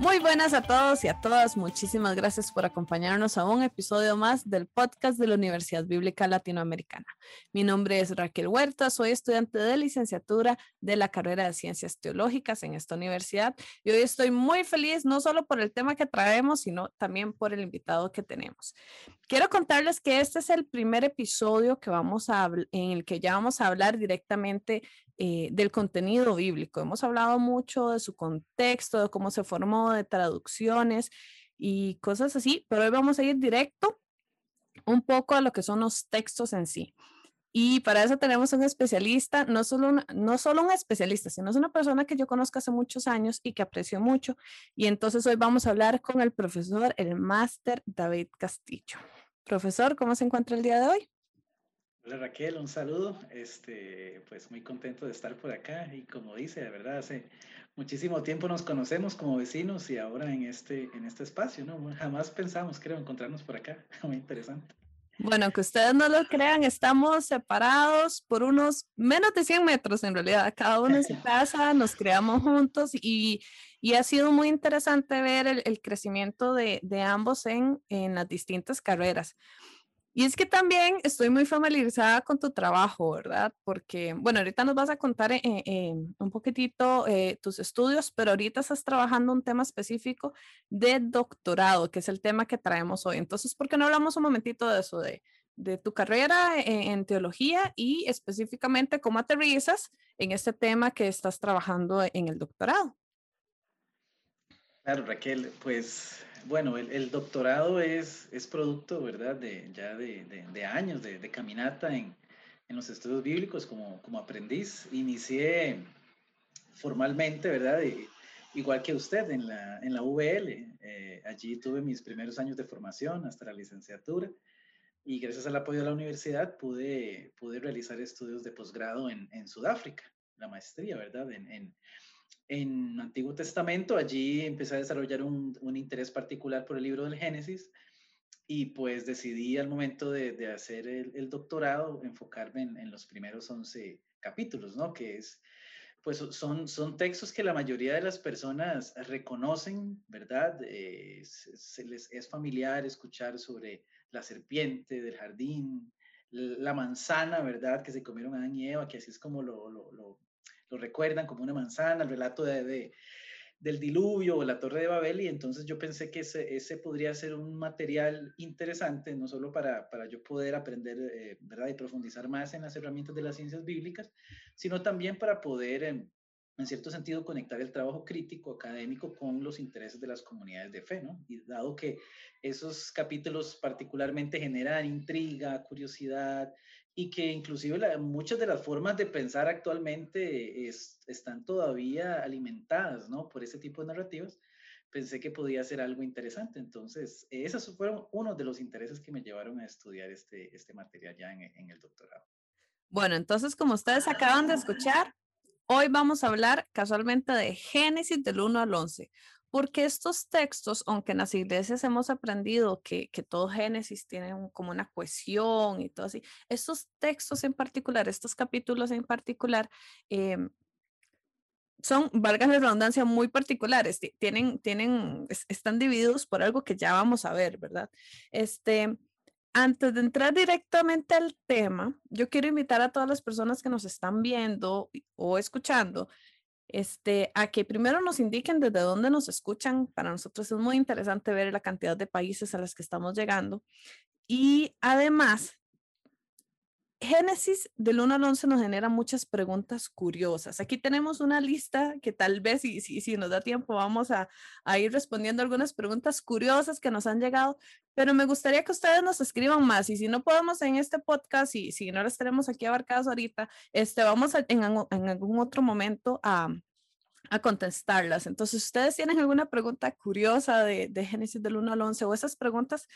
Muy buenas a todos y a todas. Muchísimas gracias por acompañarnos a un episodio más del podcast de la Universidad Bíblica Latinoamericana. Mi nombre es Raquel Huerta, soy estudiante de licenciatura de la carrera de Ciencias Teológicas en esta universidad y hoy estoy muy feliz no solo por el tema que traemos, sino también por el invitado que tenemos. Quiero contarles que este es el primer episodio que vamos a en el que ya vamos a hablar directamente eh, del contenido bíblico. Hemos hablado mucho de su contexto, de cómo se formó, de traducciones y cosas así, pero hoy vamos a ir directo un poco a lo que son los textos en sí. Y para eso tenemos un especialista, no solo, no solo un especialista, sino es una persona que yo conozco hace muchos años y que aprecio mucho. Y entonces hoy vamos a hablar con el profesor, el máster David Castillo. Profesor, ¿cómo se encuentra el día de hoy? Hola Raquel, un saludo. Este, pues muy contento de estar por acá y como dice, de verdad hace muchísimo tiempo nos conocemos como vecinos y ahora en este en este espacio, ¿no? Jamás pensamos, creo, encontrarnos por acá. Muy interesante. Bueno, que ustedes no lo crean, estamos separados por unos menos de 100 metros en realidad. Cada uno en su casa, nos creamos juntos y, y ha sido muy interesante ver el, el crecimiento de, de ambos en, en las distintas carreras. Y es que también estoy muy familiarizada con tu trabajo, ¿verdad? Porque, bueno, ahorita nos vas a contar eh, eh, un poquitito eh, tus estudios, pero ahorita estás trabajando un tema específico de doctorado, que es el tema que traemos hoy. Entonces, ¿por qué no hablamos un momentito de eso, de, de tu carrera en, teología y específicamente cómo aterrizas en este tema que estás trabajando en el doctorado? Claro, Raquel, pues bueno, el, doctorado es, producto, ¿verdad? De, ya de, años de, caminata en, los estudios bíblicos como, aprendiz. Inicié formalmente, ¿verdad? igual que usted en la, en la. Eh, allí tuve mis primeros años de formación hasta la licenciatura y gracias al apoyo de la universidad pude, pude realizar estudios de posgrado en, Sudáfrica, la maestría, ¿verdad? En, en Antiguo Testamento. Allí empecé a desarrollar un, un interés particular por el libro del Génesis y pues decidí al momento de, de hacer el, doctorado enfocarme en, los primeros 11 capítulos, ¿no? Que es, pues son, son textos que la mayoría de las personas reconocen, ¿verdad? Eh, se, les es familiar escuchar sobre la serpiente del jardín, la manzana, ¿verdad? Que se comieron Adán y Eva, que así es como lo lo recuerdan como una manzana, el relato de, del diluvio o la torre de Babel, y entonces yo pensé que ese, ese podría ser un material interesante, no solo para, para yo poder aprender, eh, ¿verdad?, y profundizar más en las herramientas de las ciencias bíblicas, sino también para poder, en, en cierto sentido, conectar el trabajo crítico académico con los intereses de las comunidades de fe, ¿no? Y dado que esos capítulos particularmente generan intriga, curiosidad, y que inclusive muchas de las formas de pensar actualmente están todavía alimentadas. Por ese tipo de narrativas, pensé que podía ser algo interesante. Entonces, esos fueron uno de los intereses que me llevaron a estudiar este, este material ya en, en el doctorado. Bueno, entonces, como ustedes acaban de escuchar, hoy vamos a hablar casualmente de Génesis del 1 al 11, porque estos textos, aunque en las iglesias hemos aprendido que, que todo Génesis tiene como una cohesión y todo así, estos textos en particular, estos capítulos en particular, eh, son, valga la redundancia, muy particulares, tienen, tienen, están divididos por algo que ya vamos a ver, ¿verdad? Este, antes de entrar directamente al tema, yo quiero invitar a todas las personas que nos están viendo o escuchando este, a que primero nos indiquen desde dónde nos escuchan. Para nosotros es muy interesante ver la cantidad de países a los que estamos llegando. Y además, Génesis del 1 al 11 nos genera muchas preguntas curiosas. Aquí tenemos una lista que tal vez, si, si, nos da tiempo, vamos a, ir respondiendo algunas preguntas curiosas que nos han llegado, pero me gustaría que ustedes nos escriban más y si no podemos en este podcast y si no las tenemos aquí abarcadas ahorita, este, vamos en algún otro momento a, a contestarlas. Entonces, ustedes tienen alguna pregunta curiosa de, de Génesis del 1 al 11 o esas preguntas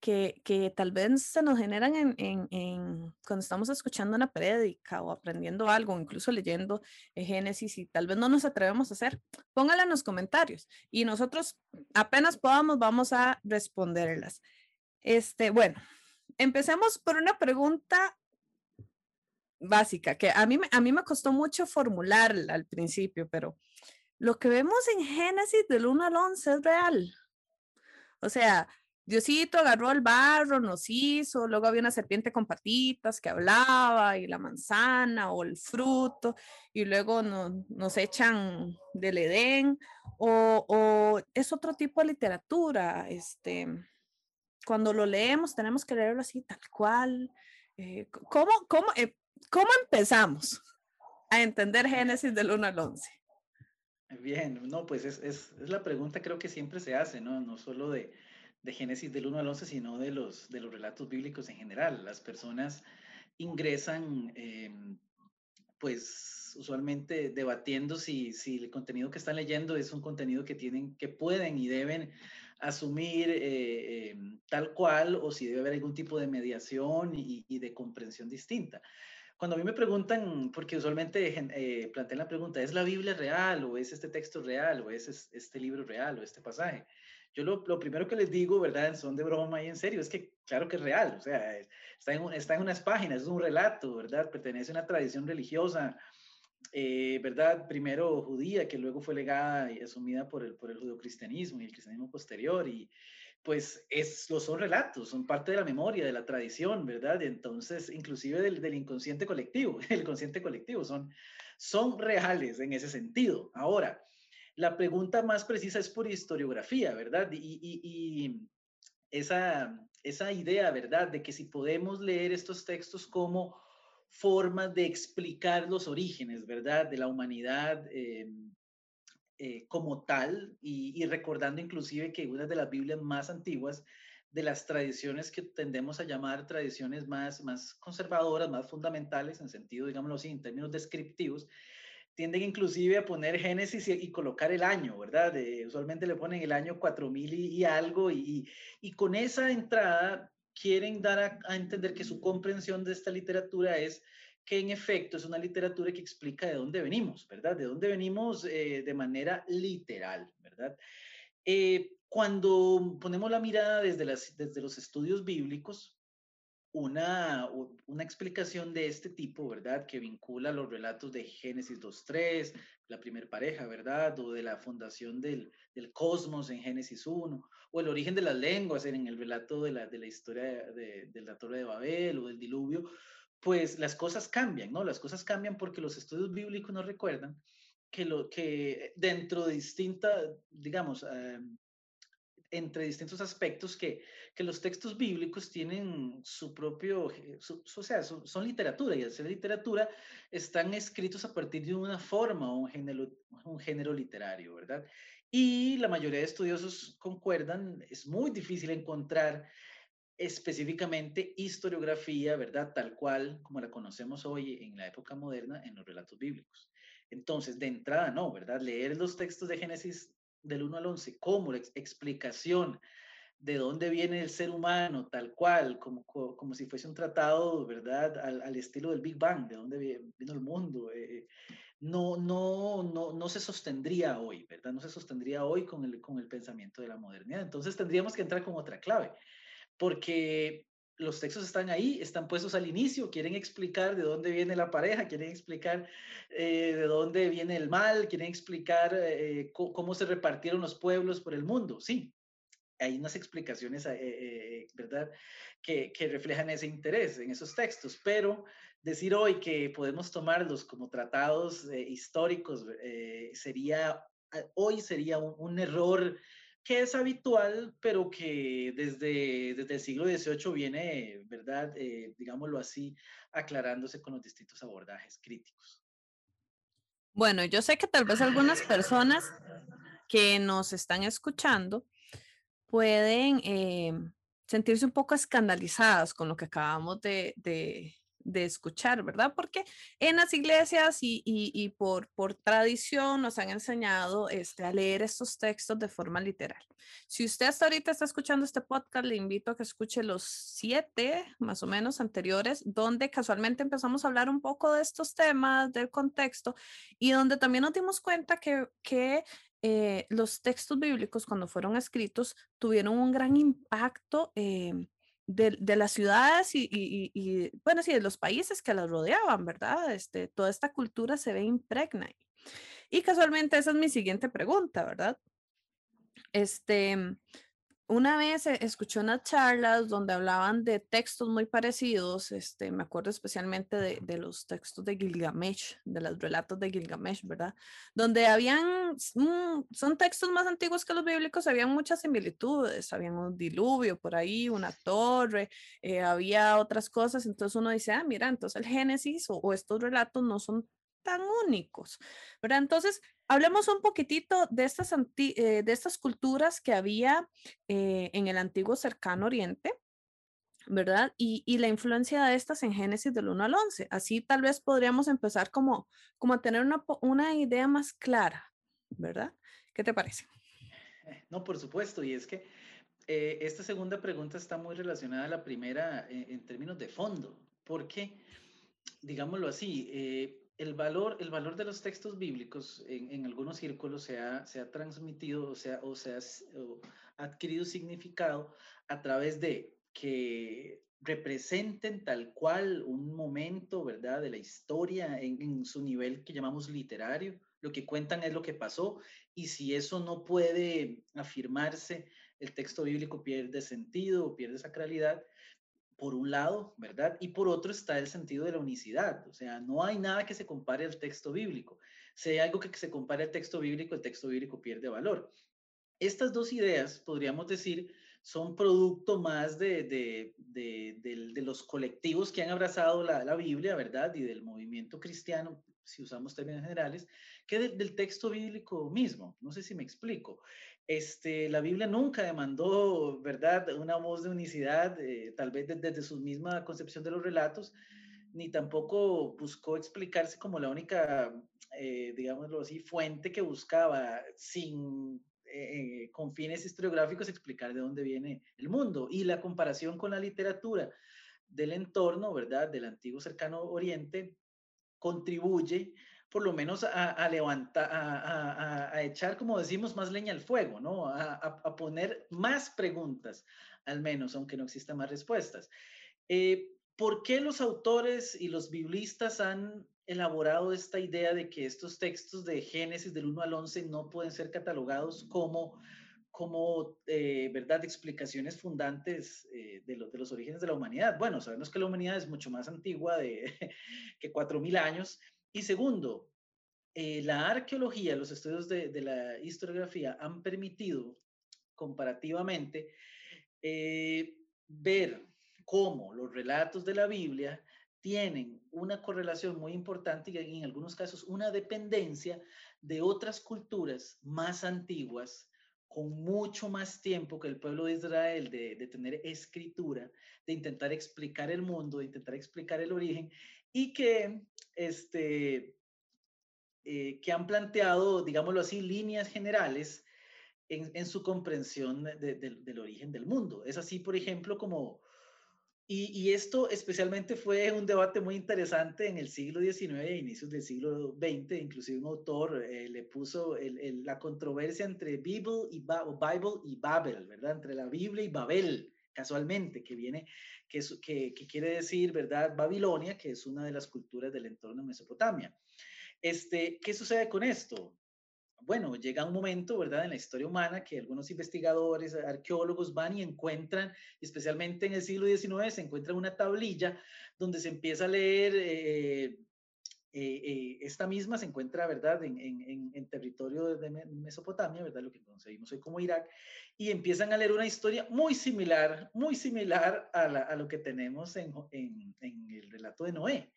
que, que, tal vez se nos generan en, en, en, cuando estamos escuchando una prédica o aprendiendo algo, incluso leyendo Génesis y tal vez no nos atrevemos a hacer, póngala en los comentarios y nosotros apenas podamos vamos a responderlas. Este, bueno, empecemos por una pregunta básica, que a mí, a mí me costó mucho formularla al principio, pero lo que vemos en Génesis del 1 al 11 es real. O sea, Diosito agarró el barro, nos hizo, luego había una serpiente con patitas que hablaba y la manzana o el fruto y luego nos echan del Edén o, es otro tipo de literatura. Este, cuando lo leemos tenemos que leerlo así tal cual. Eh, ¿cómo, cómo, eh, ¿Cómo empezamos a entender Génesis del 1 al 11? Bien, no, pues es, es, es la pregunta creo que siempre se hace, ¿no? No solo de de Génesis del 1 al 11, sino de los, de los relatos bíblicos en general. Las personas ingresan, em, pues usualmente debatiendo si, si el contenido que están leyendo es un contenido que tienen, que pueden y deben asumir eh, em, tal cual o si debe haber algún tipo de mediación y, de comprensión distinta. Cuando a mí me preguntan, porque usualmente eh, plantean la pregunta, ¿es la Biblia real o es este texto real o es este libro real o este pasaje? Yo lo, lo, primero que les digo, ¿verdad? Son de broma y en serio, es que claro que es real, o sea, está en, está en unas páginas, es un relato, ¿verdad? Pertenece a una tradición religiosa, eh, ¿verdad? Primero judía, que luego fue legada y asumida por el, por el y el cristianismo posterior, y pues es, lo son relatos, son parte de la memoria, de la tradición, ¿verdad? Y entonces, inclusive del, del inconsciente colectivo, el consciente colectivo, son, son reales en ese sentido. Ahora, la pregunta más precisa es por historiografía, ¿verdad? Y, esa, esa idea, ¿verdad? De que si podemos leer estos textos como formas de explicar los orígenes, ¿verdad? De la humanidad eh, eh, como tal y, recordando inclusive que una de las Biblias más antiguas, de las tradiciones que tendemos a llamar tradiciones más, más conservadoras, más fundamentales, en sentido, digámoslo así, en términos descriptivos, tienden inclusive a poner Génesis y, colocar el año, ¿verdad? usualmente le ponen el año 4000 y, algo, y, con esa entrada quieren dar a, entender que su comprensión de esta literatura es que en efecto es una literatura que explica de dónde venimos, ¿verdad? De dónde venimos eh, de manera literal, ¿verdad? Eh, cuando ponemos la mirada desde los estudios bíblicos, una, una explicación de este tipo, ¿verdad? Que vincula los relatos de Génesis 2.3, la primer pareja, ¿verdad? O de la fundación del, del, cosmos en Génesis 1, o el origen de las lenguas en el relato de la, de la historia de, de, la Torre de Babel o del diluvio, pues las cosas cambian, ¿no? Las cosas cambian porque los estudios bíblicos nos recuerdan que, lo, que dentro de distintas, digamos, eh, entre distintos aspectos que, que, los textos bíblicos tienen su propio, o sea, son, literatura y al ser literatura están escritos a partir de una forma un género, un género literario, ¿verdad? Y la mayoría de estudiosos concuerdan, es muy difícil encontrar específicamente historiografía, ¿verdad? Tal cual como la conocemos hoy en la época moderna en los relatos bíblicos. Entonces, de entrada, no, ¿verdad? Leer los textos de Génesis del 1 al 11 como la explicación de dónde viene el ser humano, tal cual, como, como si fuese un tratado, ¿verdad? Al, al estilo del Big Bang, de dónde vino el mundo. Eh, no, no, no, no se sostendría hoy, ¿verdad? No se sostendría hoy con el, con el pensamiento de la modernidad. Entonces tendríamos que entrar con otra clave, porque los textos están ahí, están puestos al inicio, quieren explicar de dónde viene la pareja, quieren explicar eh, de dónde viene el mal, quieren explicar eh, cómo se repartieron los pueblos por el mundo. Sí, hay unas explicaciones, eh, ¿verdad?, que, reflejan ese interés en esos textos, pero decir hoy que podemos tomarlos como tratados históricos sería, hoy sería un error que es habitual, pero que desde, desde el siglo XVIII viene, ¿verdad? Eh, digámoslo así, aclarándose con los distintos abordajes críticos. Bueno, yo sé que tal vez algunas personas que nos están escuchando pueden eh, sentirse un poco escandalizadas con lo que acabamos de, de escuchar, ¿verdad? Porque en las iglesias y, y, por, por tradición nos han enseñado este, a leer estos textos de forma literal. Si usted hasta ahorita está escuchando este podcast, le invito a que escuche los siete más o menos anteriores, donde casualmente empezamos a hablar un poco de estos temas, del contexto, y donde también nos dimos cuenta que, que eh, los textos bíblicos cuando fueron escritos tuvieron un gran impacto. Eh, de, de las ciudades y, y, y, bueno, sí, de los países que las rodeaban, ¿verdad? Este, toda esta cultura se ve impregna. Y casualmente esa es mi siguiente pregunta, ¿verdad? Este, una vez e, escuché unas charlas donde hablaban de textos muy parecidos, este, me acuerdo especialmente de, de, los textos de Gilgamesh, de los relatos de Gilgamesh, ¿verdad? Donde habían, mm, son textos más antiguos que los bíblicos, habían muchas similitudes, había un diluvio por ahí, una torre, eh, había otras cosas, entonces uno dice, ah, mira, entonces el Génesis o, o estos relatos no son tan únicos, ¿verdad? Entonces, hablemos un poquitito de estas, eh, de estas culturas que había eh, en el antiguo cercano oriente, ¿verdad? Y, y, la influencia de estas en Génesis del 1 al 11. Así tal vez podríamos empezar como, como a tener una, una idea más clara, ¿verdad? ¿Qué te parece? No, por supuesto, y es que eh, esta segunda pregunta está muy relacionada a la primera en, en términos de fondo, porque, digámoslo así, eh, el valor, el valor de los textos bíblicos en, algunos círculos se ha, se ha transmitido o sea, o sea o ha adquirido significado a través de que representen tal cual un momento, ¿verdad?, de la historia en, en, su nivel que llamamos literario. Lo que cuentan es lo que pasó y si eso no puede afirmarse, el texto bíblico pierde sentido pierde sacralidad por un lado, ¿verdad? Y por otro está el sentido de la unicidad, o sea, no hay nada que se compare al texto bíblico. Si hay algo que se compare al texto bíblico, el texto bíblico pierde valor. Estas dos ideas, podríamos decir, son producto más de, los colectivos que han abrazado la, Biblia, ¿verdad? Y del movimiento cristiano, si usamos términos generales, que del texto bíblico mismo. No sé si me explico. Este, la Biblia nunca demandó, ¿verdad?, una voz de unicidad, eh, tal vez desde, su misma concepción de los relatos, ni tampoco buscó explicarse como la única, eh, digámoslo así, fuente que buscaba sin, eh, con fines historiográficos, explicar de dónde viene el mundo. Y la comparación con la literatura del entorno, ¿verdad?, del antiguo cercano oriente, contribuye por lo menos a, levantar, a, echar, como decimos, más leña al fuego, ¿no? A, poner más preguntas, al menos, aunque no existan más respuestas. Eh, ¿Por qué los autores y los biblistas han elaborado esta idea de que estos textos de Génesis del 1 al 11 no pueden ser catalogados como, como eh, verdad, explicaciones fundantes eh, de, lo, de, los orígenes de la humanidad? Bueno, sabemos que la humanidad es mucho más antigua de, que 4.000 años y segundo, eh, la arqueología, los estudios de, la historiografía han permitido comparativamente eh, ver cómo los relatos de la Biblia tienen una correlación muy importante y en algunos casos una dependencia de otras culturas más antiguas, con mucho más tiempo que el pueblo de Israel de tener escritura, de intentar explicar el mundo, de intentar explicar el origen, y que, este, eh, que han planteado, digámoslo así, líneas generales en, en su comprensión de, de, del origen del mundo. Es así, por ejemplo, como... Y, y, esto especialmente fue un debate muy interesante en el siglo XIX e inicios del siglo XX. Inclusive un autor eh, le puso el, el, la controversia entre Bible y, ba Bible y Babel, ¿verdad? Entre la Biblia y Babel casualmente, que viene, que, que, que, quiere decir, ¿verdad? Babilonia, que es una de las culturas del entorno de Mesopotamia. Este, ¿Qué sucede con esto? Bueno, llega un momento, ¿verdad?, en la historia humana que algunos investigadores, arqueólogos van y encuentran, especialmente en el siglo XIX, se encuentra una tablilla donde se empieza a leer eh, eh, eh, esta misma se encuentra, ¿verdad?, en, en, en, territorio de Mesopotamia, ¿verdad?, lo que concebimos hoy como Irak, y empiezan a leer una historia muy similar, muy similar a, la, a lo que tenemos en, en, el relato de Noé.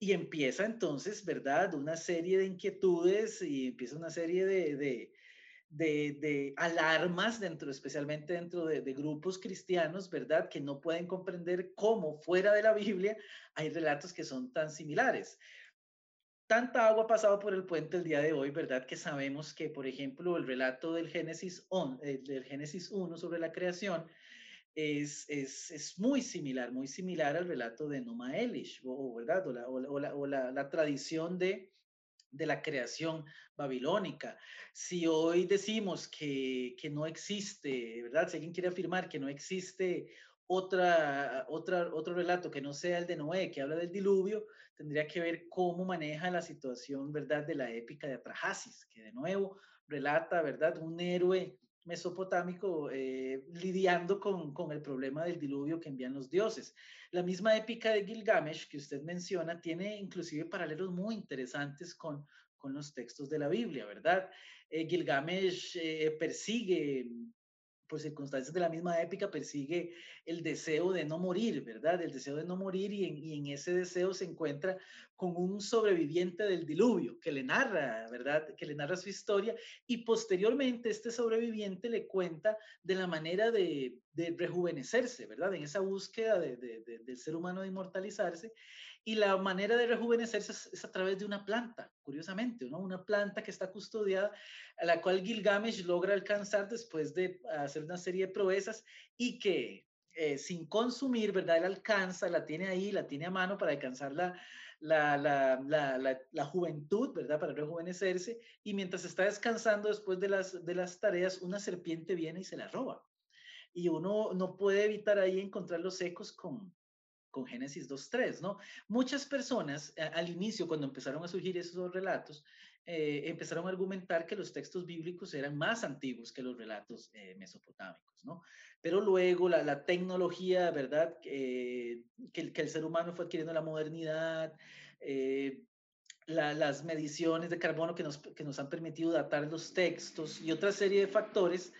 Y empieza entonces, ¿verdad?, una serie de inquietudes y empieza una serie de, de, de, de alarmas dentro, especialmente dentro de, de, grupos cristianos, ¿verdad?, que no pueden comprender cómo fuera de la Biblia hay relatos que son tan similares tanta agua ha pasado por el puente el día de hoy, ¿verdad? Que sabemos que, por ejemplo, el relato del Génesis, on, eh, del Génesis 1 sobre la creación es, es, es, muy similar, muy similar al relato de Numa Elish, ¿verdad? O la, o la, o la, la tradición de, de la creación babilónica. Si hoy decimos que, que no existe, ¿verdad? Si alguien quiere afirmar que no existe otra, otra, otro relato que no sea el de Noé, que habla del diluvio, tendría que ver cómo maneja la situación, ¿verdad?, de la épica de Atrahasis, que de nuevo relata, ¿verdad?, un héroe mesopotámico eh, lidiando con, con, el problema del diluvio que envían los dioses. La misma épica de Gilgamesh que usted menciona tiene inclusive paralelos muy interesantes con, con los textos de la Biblia, ¿verdad? Eh, Gilgamesh eh, persigue por circunstancias de la misma épica, persigue el deseo de no morir, ¿verdad? El deseo de no morir y en, ese deseo se encuentra con un sobreviviente del diluvio que le narra, ¿verdad? Que le narra su historia y posteriormente este sobreviviente le cuenta de la manera de, rejuvenecerse, ¿verdad? En esa búsqueda de, del ser humano de inmortalizarse y la manera de rejuvenecerse es, a través de una planta, curiosamente, ¿no? Una planta que está custodiada, a la cual Gilgamesh logra alcanzar después de hacer una serie de proezas y que eh, sin consumir, ¿verdad? Él alcanza, la tiene ahí, la tiene a mano para alcanzar la, la, la, la, juventud, ¿verdad? Para rejuvenecerse. Y mientras está descansando después de las, de las tareas, una serpiente viene y se la roba. Y uno no puede evitar ahí encontrar los ecos con, con Génesis 2.3, ¿no? Muchas personas al inicio, cuando empezaron a surgir esos relatos, eh, empezaron a argumentar que los textos bíblicos eran más antiguos que los relatos eh, mesopotámicos, ¿no? Pero luego la, la tecnología, ¿verdad? Eh, que, que, el, ser humano fue adquiriendo la modernidad, la, las mediciones de carbono que nos, que nos han permitido datar los textos y otra serie de factores,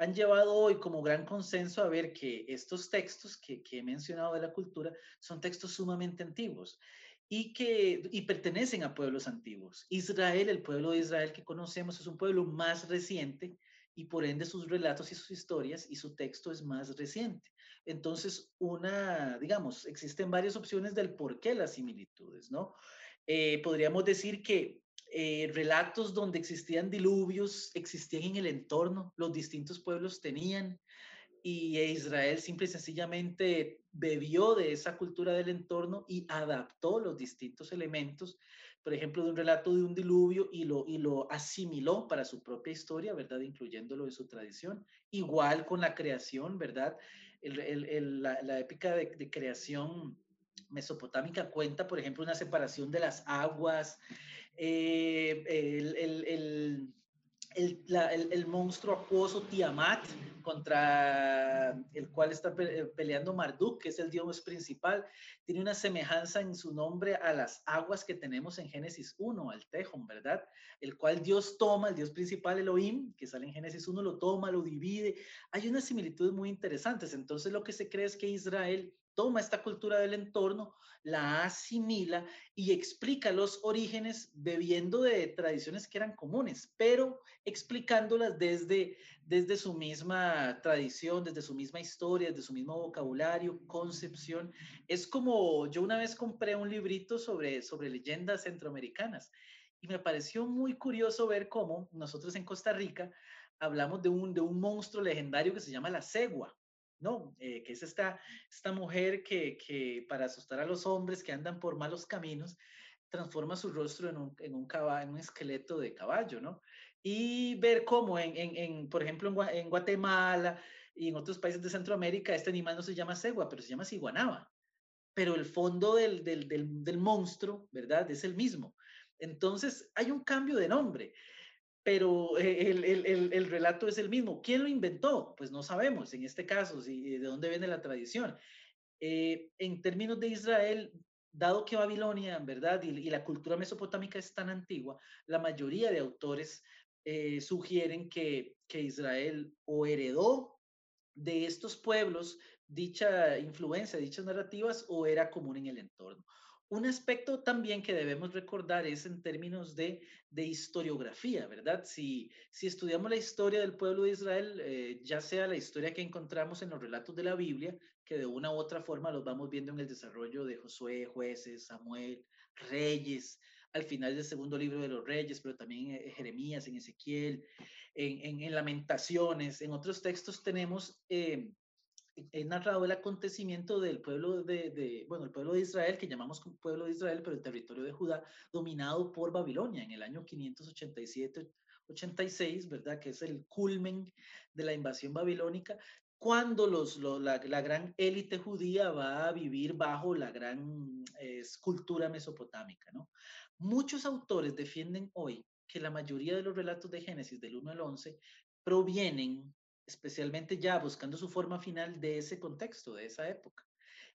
han llevado hoy como gran consenso a ver que estos textos que, que, he mencionado de la cultura son textos sumamente antiguos y que y pertenecen a pueblos antiguos. Israel, el pueblo de Israel que conocemos, es un pueblo más reciente y por ende sus relatos y sus historias y su texto es más reciente. Entonces, una, digamos, existen varias opciones del por qué las similitudes, ¿no? Eh, podríamos decir que eh, relatos donde existían diluvios, existían en el entorno, los distintos pueblos tenían, y Israel simple y sencillamente bebió de esa cultura del entorno y adaptó los distintos elementos, por ejemplo, de un relato de un diluvio y lo, y lo asimiló para su propia historia, ¿verdad? Incluyéndolo en su tradición. Igual con la creación, ¿verdad? La, la, épica de creación mesopotámica cuenta, por ejemplo, una separación de las aguas, eh, el, el, el, la, el, monstruo acuoso Tiamat, contra el cual está eh, peleando Marduk, que es el dios principal, tiene una semejanza en su nombre a las aguas que tenemos en Génesis 1, al Tejón, ¿verdad? El cual Dios toma, el dios principal Elohim, que sale en Génesis 1, lo toma, lo divide. Hay unas similitudes muy interesantes. Entonces lo que se cree es que Israel toma esta cultura del entorno, la asimila y explica los orígenes bebiendo de tradiciones que eran comunes, pero explicándolas desde, desde su misma tradición, desde su misma historia, desde su mismo vocabulario, concepción. Es como yo una vez compré un librito sobre, sobre leyendas centroamericanas y me pareció muy curioso ver cómo nosotros en Costa Rica hablamos de un, de un monstruo legendario que se llama la cegua ¿no? Eh, que es esta, esta mujer que, que, para asustar a los hombres que andan por malos caminos, transforma su rostro en un, en un, caballo, en un esqueleto de caballo, ¿no? Y ver cómo, en, en, en por ejemplo, en, Guatemala y en otros países de Centroamérica, este animal no se llama cegua, pero se llama ciguanaba. Pero el fondo del, del, del, del monstruo, ¿verdad? Es el mismo. Entonces, hay un cambio de nombre pero el, el, el, relato es el mismo. ¿Quién lo inventó? Pues no sabemos en este caso, si, de dónde viene la tradición. Eh, en términos de Israel, dado que Babilonia, en verdad, y, y, la cultura mesopotámica es tan antigua, la mayoría de autores eh, sugieren que, que Israel o heredó de estos pueblos dicha influencia, dichas narrativas, o era común en el entorno. Un aspecto también que debemos recordar es en términos de, historiografía, ¿verdad? Si, estudiamos la historia del pueblo de Israel, eh, ya sea la historia que encontramos en los relatos de la Biblia, que de una u otra forma los vamos viendo en el desarrollo de Josué, jueces, Samuel, reyes, al final del segundo libro de los reyes, pero también en Jeremías, en Ezequiel, en, en, en Lamentaciones, en otros textos tenemos... Eh, he narrado el acontecimiento del pueblo de, de, bueno, el pueblo de Israel, que llamamos pueblo de Israel, pero el territorio de Judá, dominado por Babilonia en el año 587 86, ¿verdad? Que es el culmen de la invasión babilónica. cuando los, la, gran élite judía va a vivir bajo la gran escultura mesopotámica. ¿no? Muchos autores defienden hoy que la mayoría de los relatos de Génesis del 1 al 11 provienen, especialmente ya buscando su forma final, de ese contexto, de esa época.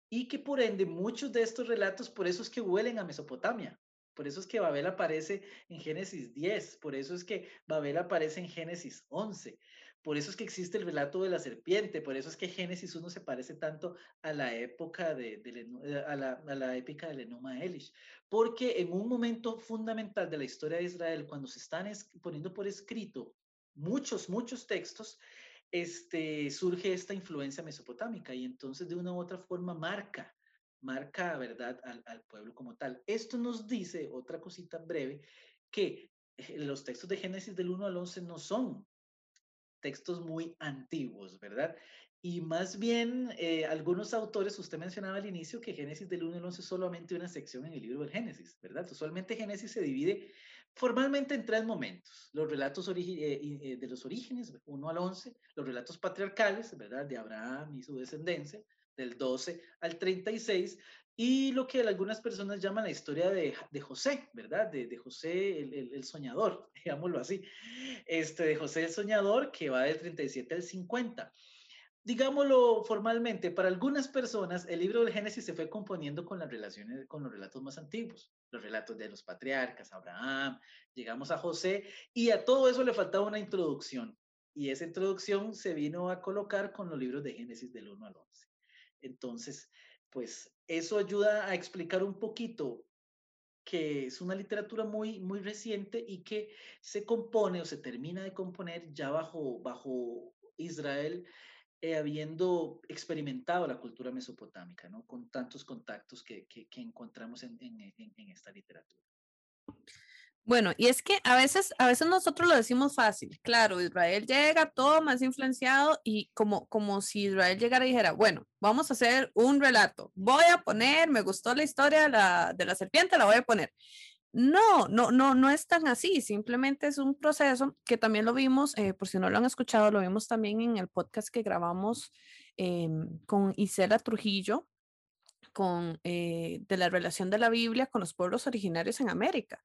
Y que por ende muchos de estos relatos, por eso es que huelen a Mesopotamia, por eso es que Babel aparece en Génesis 10, por eso es que Babel aparece en Génesis 11, por eso es que existe el relato de la serpiente, por eso es que Génesis 1 se parece tanto a la época de, eh, a, la, a, la, épica del Enuma Elish, porque en un momento fundamental de la historia de Israel, cuando se están poniendo por escrito muchos, muchos textos, este, surge esta influencia mesopotámica y entonces de una u otra forma marca, marca, ¿verdad?, al, pueblo como tal. Esto nos dice, otra cosita breve, que eh, los textos de Génesis del 1 al 11 no son textos muy antiguos, ¿verdad? Y más bien, eh, algunos autores, usted mencionaba al inicio que Génesis del 1 al 11 es solamente una sección en el libro del Génesis, ¿verdad? Usualmente Génesis se divide formalmente en tres momentos. Los relatos eh, eh, de los orígenes, 1 al 11, los relatos patriarcales, ¿verdad? De Abraham y su descendencia, del 12 al 36, y lo que algunas personas llaman la historia de, de José, ¿verdad? De, de José el, el, el, soñador, digámoslo así. Este, de José el soñador, que va del 37 al 50. Digámoslo formalmente, para algunas personas el libro del Génesis se fue componiendo con las relaciones, con los relatos más antiguos, los relatos de los patriarcas, Abraham, llegamos a José, y a todo eso le faltaba una introducción. Y esa introducción se vino a colocar con los libros de Génesis del 1 al 11. Entonces, pues eso ayuda a explicar un poquito que es una literatura muy, muy reciente y que se compone o se termina de componer ya bajo, bajo Israel, eh, habiendo experimentado la cultura mesopotámica, ¿no? Con tantos contactos que, que, encontramos en, en, esta literatura. Bueno, y es que a veces, a veces nosotros lo decimos fácil. Claro, Israel llega todo más influenciado y como, como si Israel llegara y dijera, bueno, vamos a hacer un relato. Voy a poner, me gustó la historia de la serpiente, la voy a poner. No, no, no, no es tan así. Simplemente es un proceso que también lo vimos, eh, por si no lo han escuchado, lo vimos también en el podcast que grabamos eh, con Isela Trujillo, con, eh, de la relación de la Biblia con los pueblos originarios en América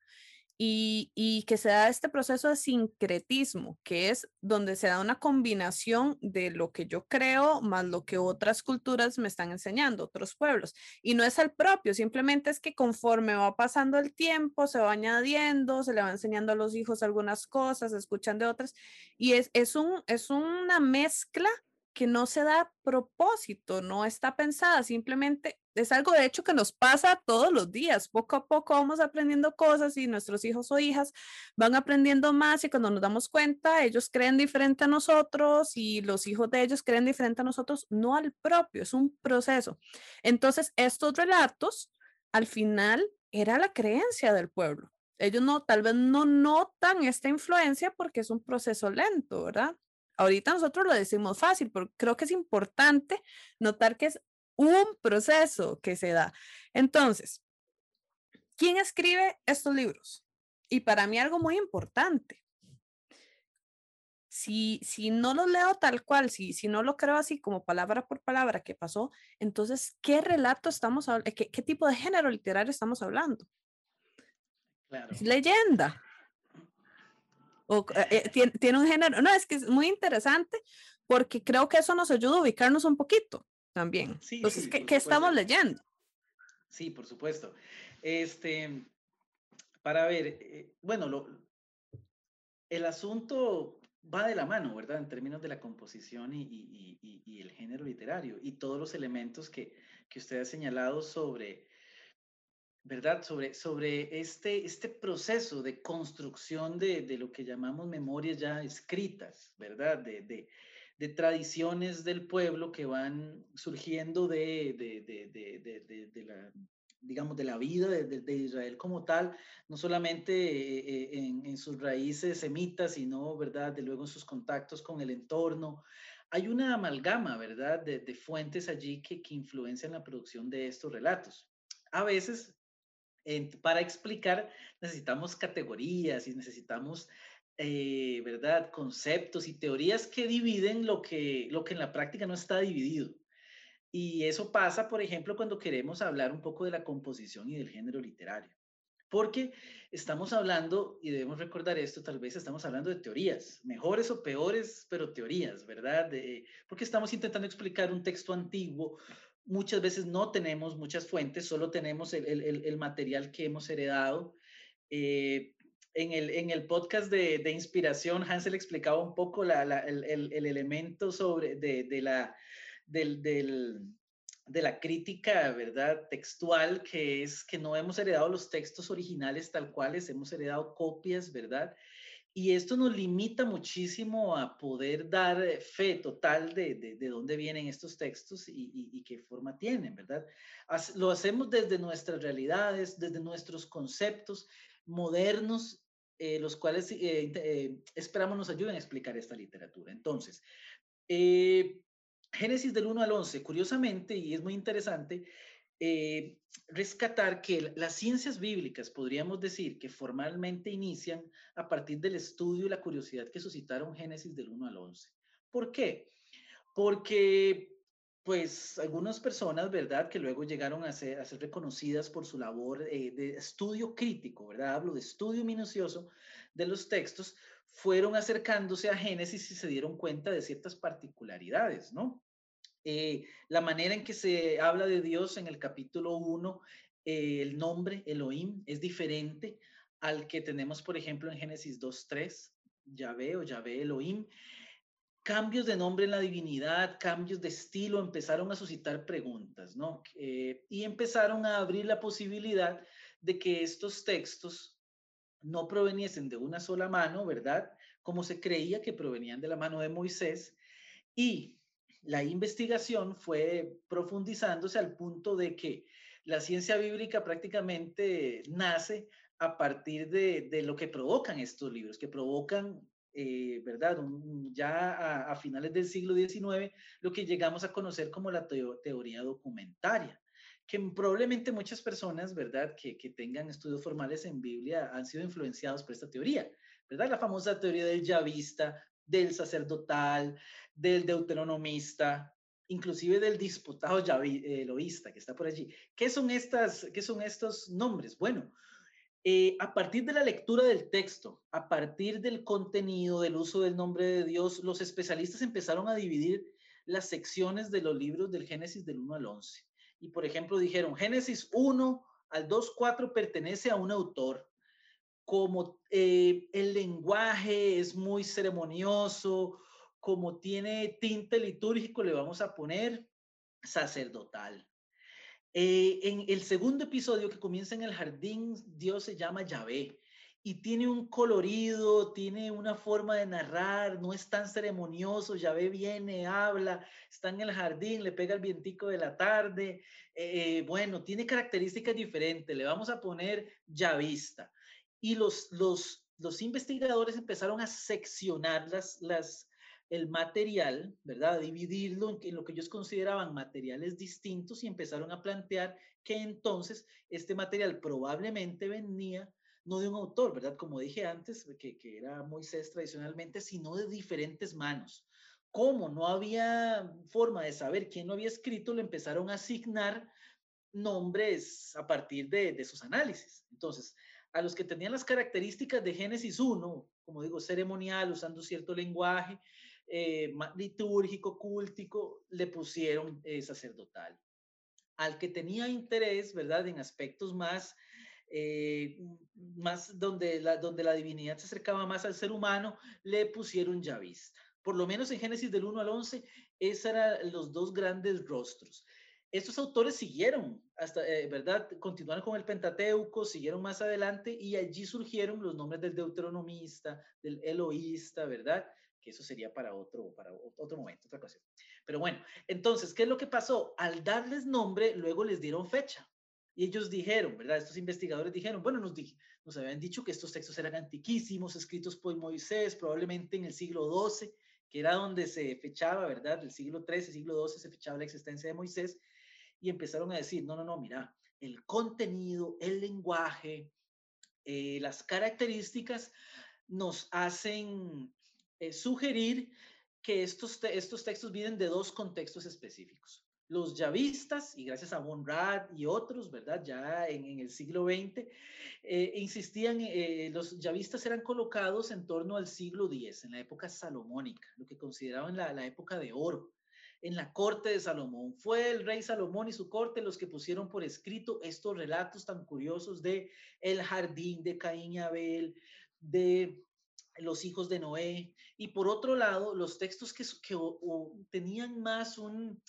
y, que se da este proceso de sincretismo, que es donde se da una combinación de lo que yo creo más lo que otras culturas me están enseñando, otros pueblos. Y no es el propio, simplemente es que conforme va pasando el tiempo, se va añadiendo, se le va enseñando a los hijos algunas cosas, escuchan de otras, y es, es, un, es una mezcla que no se da propósito, no está pensada, simplemente es algo de hecho que nos pasa todos los días. Poco a poco vamos aprendiendo cosas y nuestros hijos o hijas van aprendiendo más y cuando nos damos cuenta, ellos creen diferente a nosotros y los hijos de ellos creen diferente a nosotros, no al propio, es un proceso. Entonces, estos relatos, al final, era la creencia del pueblo. Ellos no, tal vez no notan esta influencia porque es un proceso lento, ¿verdad? Ahorita nosotros lo decimos fácil, pero creo que es importante notar que es un proceso que se da. Entonces, ¿quién escribe estos libros? Y para mí algo muy importante. Si, si no lo leo tal cual, si, si no lo creo así como palabra por palabra que pasó, entonces, ¿qué relato estamos hablando? ¿Qué, ¿Qué, tipo de género literario estamos hablando? Claro. Es leyenda. O, eh, eh, tiene, tiene un género, no, es que es muy interesante porque creo que eso nos ayuda a ubicarnos un poquito también. Sí, Entonces, ¿qué, ¿qué estamos leyendo? Sí, por supuesto. Este, para ver, eh, bueno, lo, el asunto va de la mano, ¿verdad? En términos de la composición y, y, y, y, el género literario y todos los elementos que, que usted ha señalado sobre, ¿verdad? Sobre, sobre este, este proceso de construcción de, de, lo que llamamos memorias ya escritas, ¿verdad? De, de, de tradiciones del pueblo que van surgiendo de, de la, digamos, de la vida de, Israel como tal, no solamente eh, eh, en, en, sus raíces semitas, sino, ¿verdad?, de luego en sus contactos con el entorno. Hay una amalgama, ¿verdad?, de, fuentes allí que, que influencian la producción de estos relatos. A veces para explicar necesitamos categorías y necesitamos eh, ¿verdad? Conceptos y teorías que dividen lo que, lo que en la práctica no está dividido. Y eso pasa, por ejemplo, cuando queremos hablar un poco de la composición y del género literario. Porque estamos hablando, y debemos recordar esto, tal vez estamos hablando de teorías, mejores o peores, pero teorías, ¿verdad? porque estamos intentando explicar un texto antiguo. Muchas veces no tenemos muchas fuentes, solo tenemos el, material que hemos heredado. Eh, en, el, en el podcast de, de, inspiración, Hansel explicaba un poco la, el, el, elemento sobre de, de la, del, del de la crítica, ¿verdad? Textual, que es que no hemos heredado los textos originales tal cuales, hemos heredado copias, ¿verdad? Y esto nos limita muchísimo a poder dar eh, fe total de, de, dónde vienen estos textos y, y, qué forma tienen, ¿verdad? Lo hacemos desde nuestras realidades, desde nuestros conceptos modernos, eh, los cuales eh, esperamos nos ayuden a explicar esta literatura. Entonces, Génesis del 1 al 11, curiosamente, y es muy interesante, eh, rescatar que las ciencias bíblicas podríamos decir que formalmente inician a partir del estudio y la curiosidad que suscitaron Génesis del 1 al 11. ¿Por qué? Porque pues algunas personas, ¿verdad? Que luego llegaron a ser, reconocidas por su labor eh, de estudio crítico, ¿verdad? Hablo de estudio minucioso de los textos, fueron acercándose a Génesis y se dieron cuenta de ciertas particularidades, ¿no? Eh, la manera en que se habla de Dios en el capítulo 1, eh, el nombre Elohim es diferente al que tenemos, por ejemplo, en Génesis 2.3, Yahvé o Yahvé Elohim. Cambios de nombre en la divinidad, cambios de estilo empezaron a suscitar preguntas, ¿no? Eh, y empezaron a abrir la posibilidad de que estos textos no proveniesen de una sola mano, ¿verdad? Como se creía que provenían de la mano de Moisés. Y la investigación fue profundizándose al punto de que la ciencia bíblica prácticamente nace a partir de, lo que provocan estos libros, que provocan, eh, ¿verdad? ya a, finales del siglo XIX, lo que llegamos a conocer como la teoría documentaria que probablemente muchas personas, ¿verdad?, que, que, tengan estudios formales en Biblia han sido influenciados por esta teoría, ¿verdad? La famosa teoría del yavista, del sacerdotal, del deuteronomista, inclusive del disputado eloísta que está por allí. ¿Qué son, estas, qué son estos nombres? Bueno, eh, a partir de la lectura del texto, a partir del contenido, del uso del nombre de Dios, los especialistas empezaron a dividir las secciones de los libros del Génesis del 1 al 11 y por ejemplo dijeron, Génesis 1 al 2, 4 pertenece a un autor, como eh, el lenguaje es muy ceremonioso, como tiene tinte litúrgico, le vamos a poner sacerdotal. Eh, en el segundo episodio que comienza en el jardín, Dios se llama Yahvé y tiene un colorido, tiene una forma de narrar, no es tan ceremonioso, ya ve, viene, habla, está en el jardín, le pega el vientico de la tarde, eh, bueno, tiene características diferentes, le vamos a poner vista Y los, los, los investigadores empezaron a seccionar las, las, el material, ¿verdad? A dividirlo en, lo que ellos consideraban materiales distintos y empezaron a plantear que entonces este material probablemente venía no de un autor, ¿verdad? Como dije antes, que, que era Moisés tradicionalmente, sino de diferentes manos. Como no había forma de saber quién lo había escrito, le empezaron a asignar nombres a partir de, de sus análisis. Entonces, a los que tenían las características de Génesis 1, como digo, ceremonial, usando cierto lenguaje, eh, litúrgico, cúltico, le pusieron eh, sacerdotal. Al que tenía interés, ¿verdad?, en aspectos más eh, más donde la, donde la divinidad se acercaba más al ser humano, le pusieron vista Por lo menos en Génesis del 1 al 11, esos eran los dos grandes rostros. Estos autores siguieron hasta, eh, ¿verdad? Continuaron con el Pentateuco, siguieron más adelante y allí surgieron los nombres del deuteronomista, del eloísta, ¿verdad? Que eso sería para otro, para otro momento, otra ocasión. Pero bueno, entonces, ¿qué es lo que pasó? Al darles nombre, luego les dieron fecha. Y ellos dijeron, ¿verdad? Estos investigadores dijeron, bueno, nos, nos habían dicho que estos textos eran antiquísimos, escritos por Moisés, probablemente en el siglo XII, que era donde se fechaba, ¿verdad? Del siglo XIII, siglo XII se fechaba la existencia de Moisés. Y empezaron a decir, no, no, no, mira, el contenido, el lenguaje, eh, las características nos hacen eh, sugerir que estos, estos textos vienen de dos contextos específicos. Los yavistas, y gracias a Von Rad y otros, ¿verdad? Ya en, el siglo XX, eh, insistían, eh, los yavistas eran colocados en torno al siglo X, en la época salomónica, lo que consideraban la, la época de oro en la corte de Salomón. Fue el rey Salomón y su corte los que pusieron por escrito estos relatos tan curiosos de el jardín de Caín y Abel, de los hijos de Noé. Y por otro lado, los textos que, que tenían más un,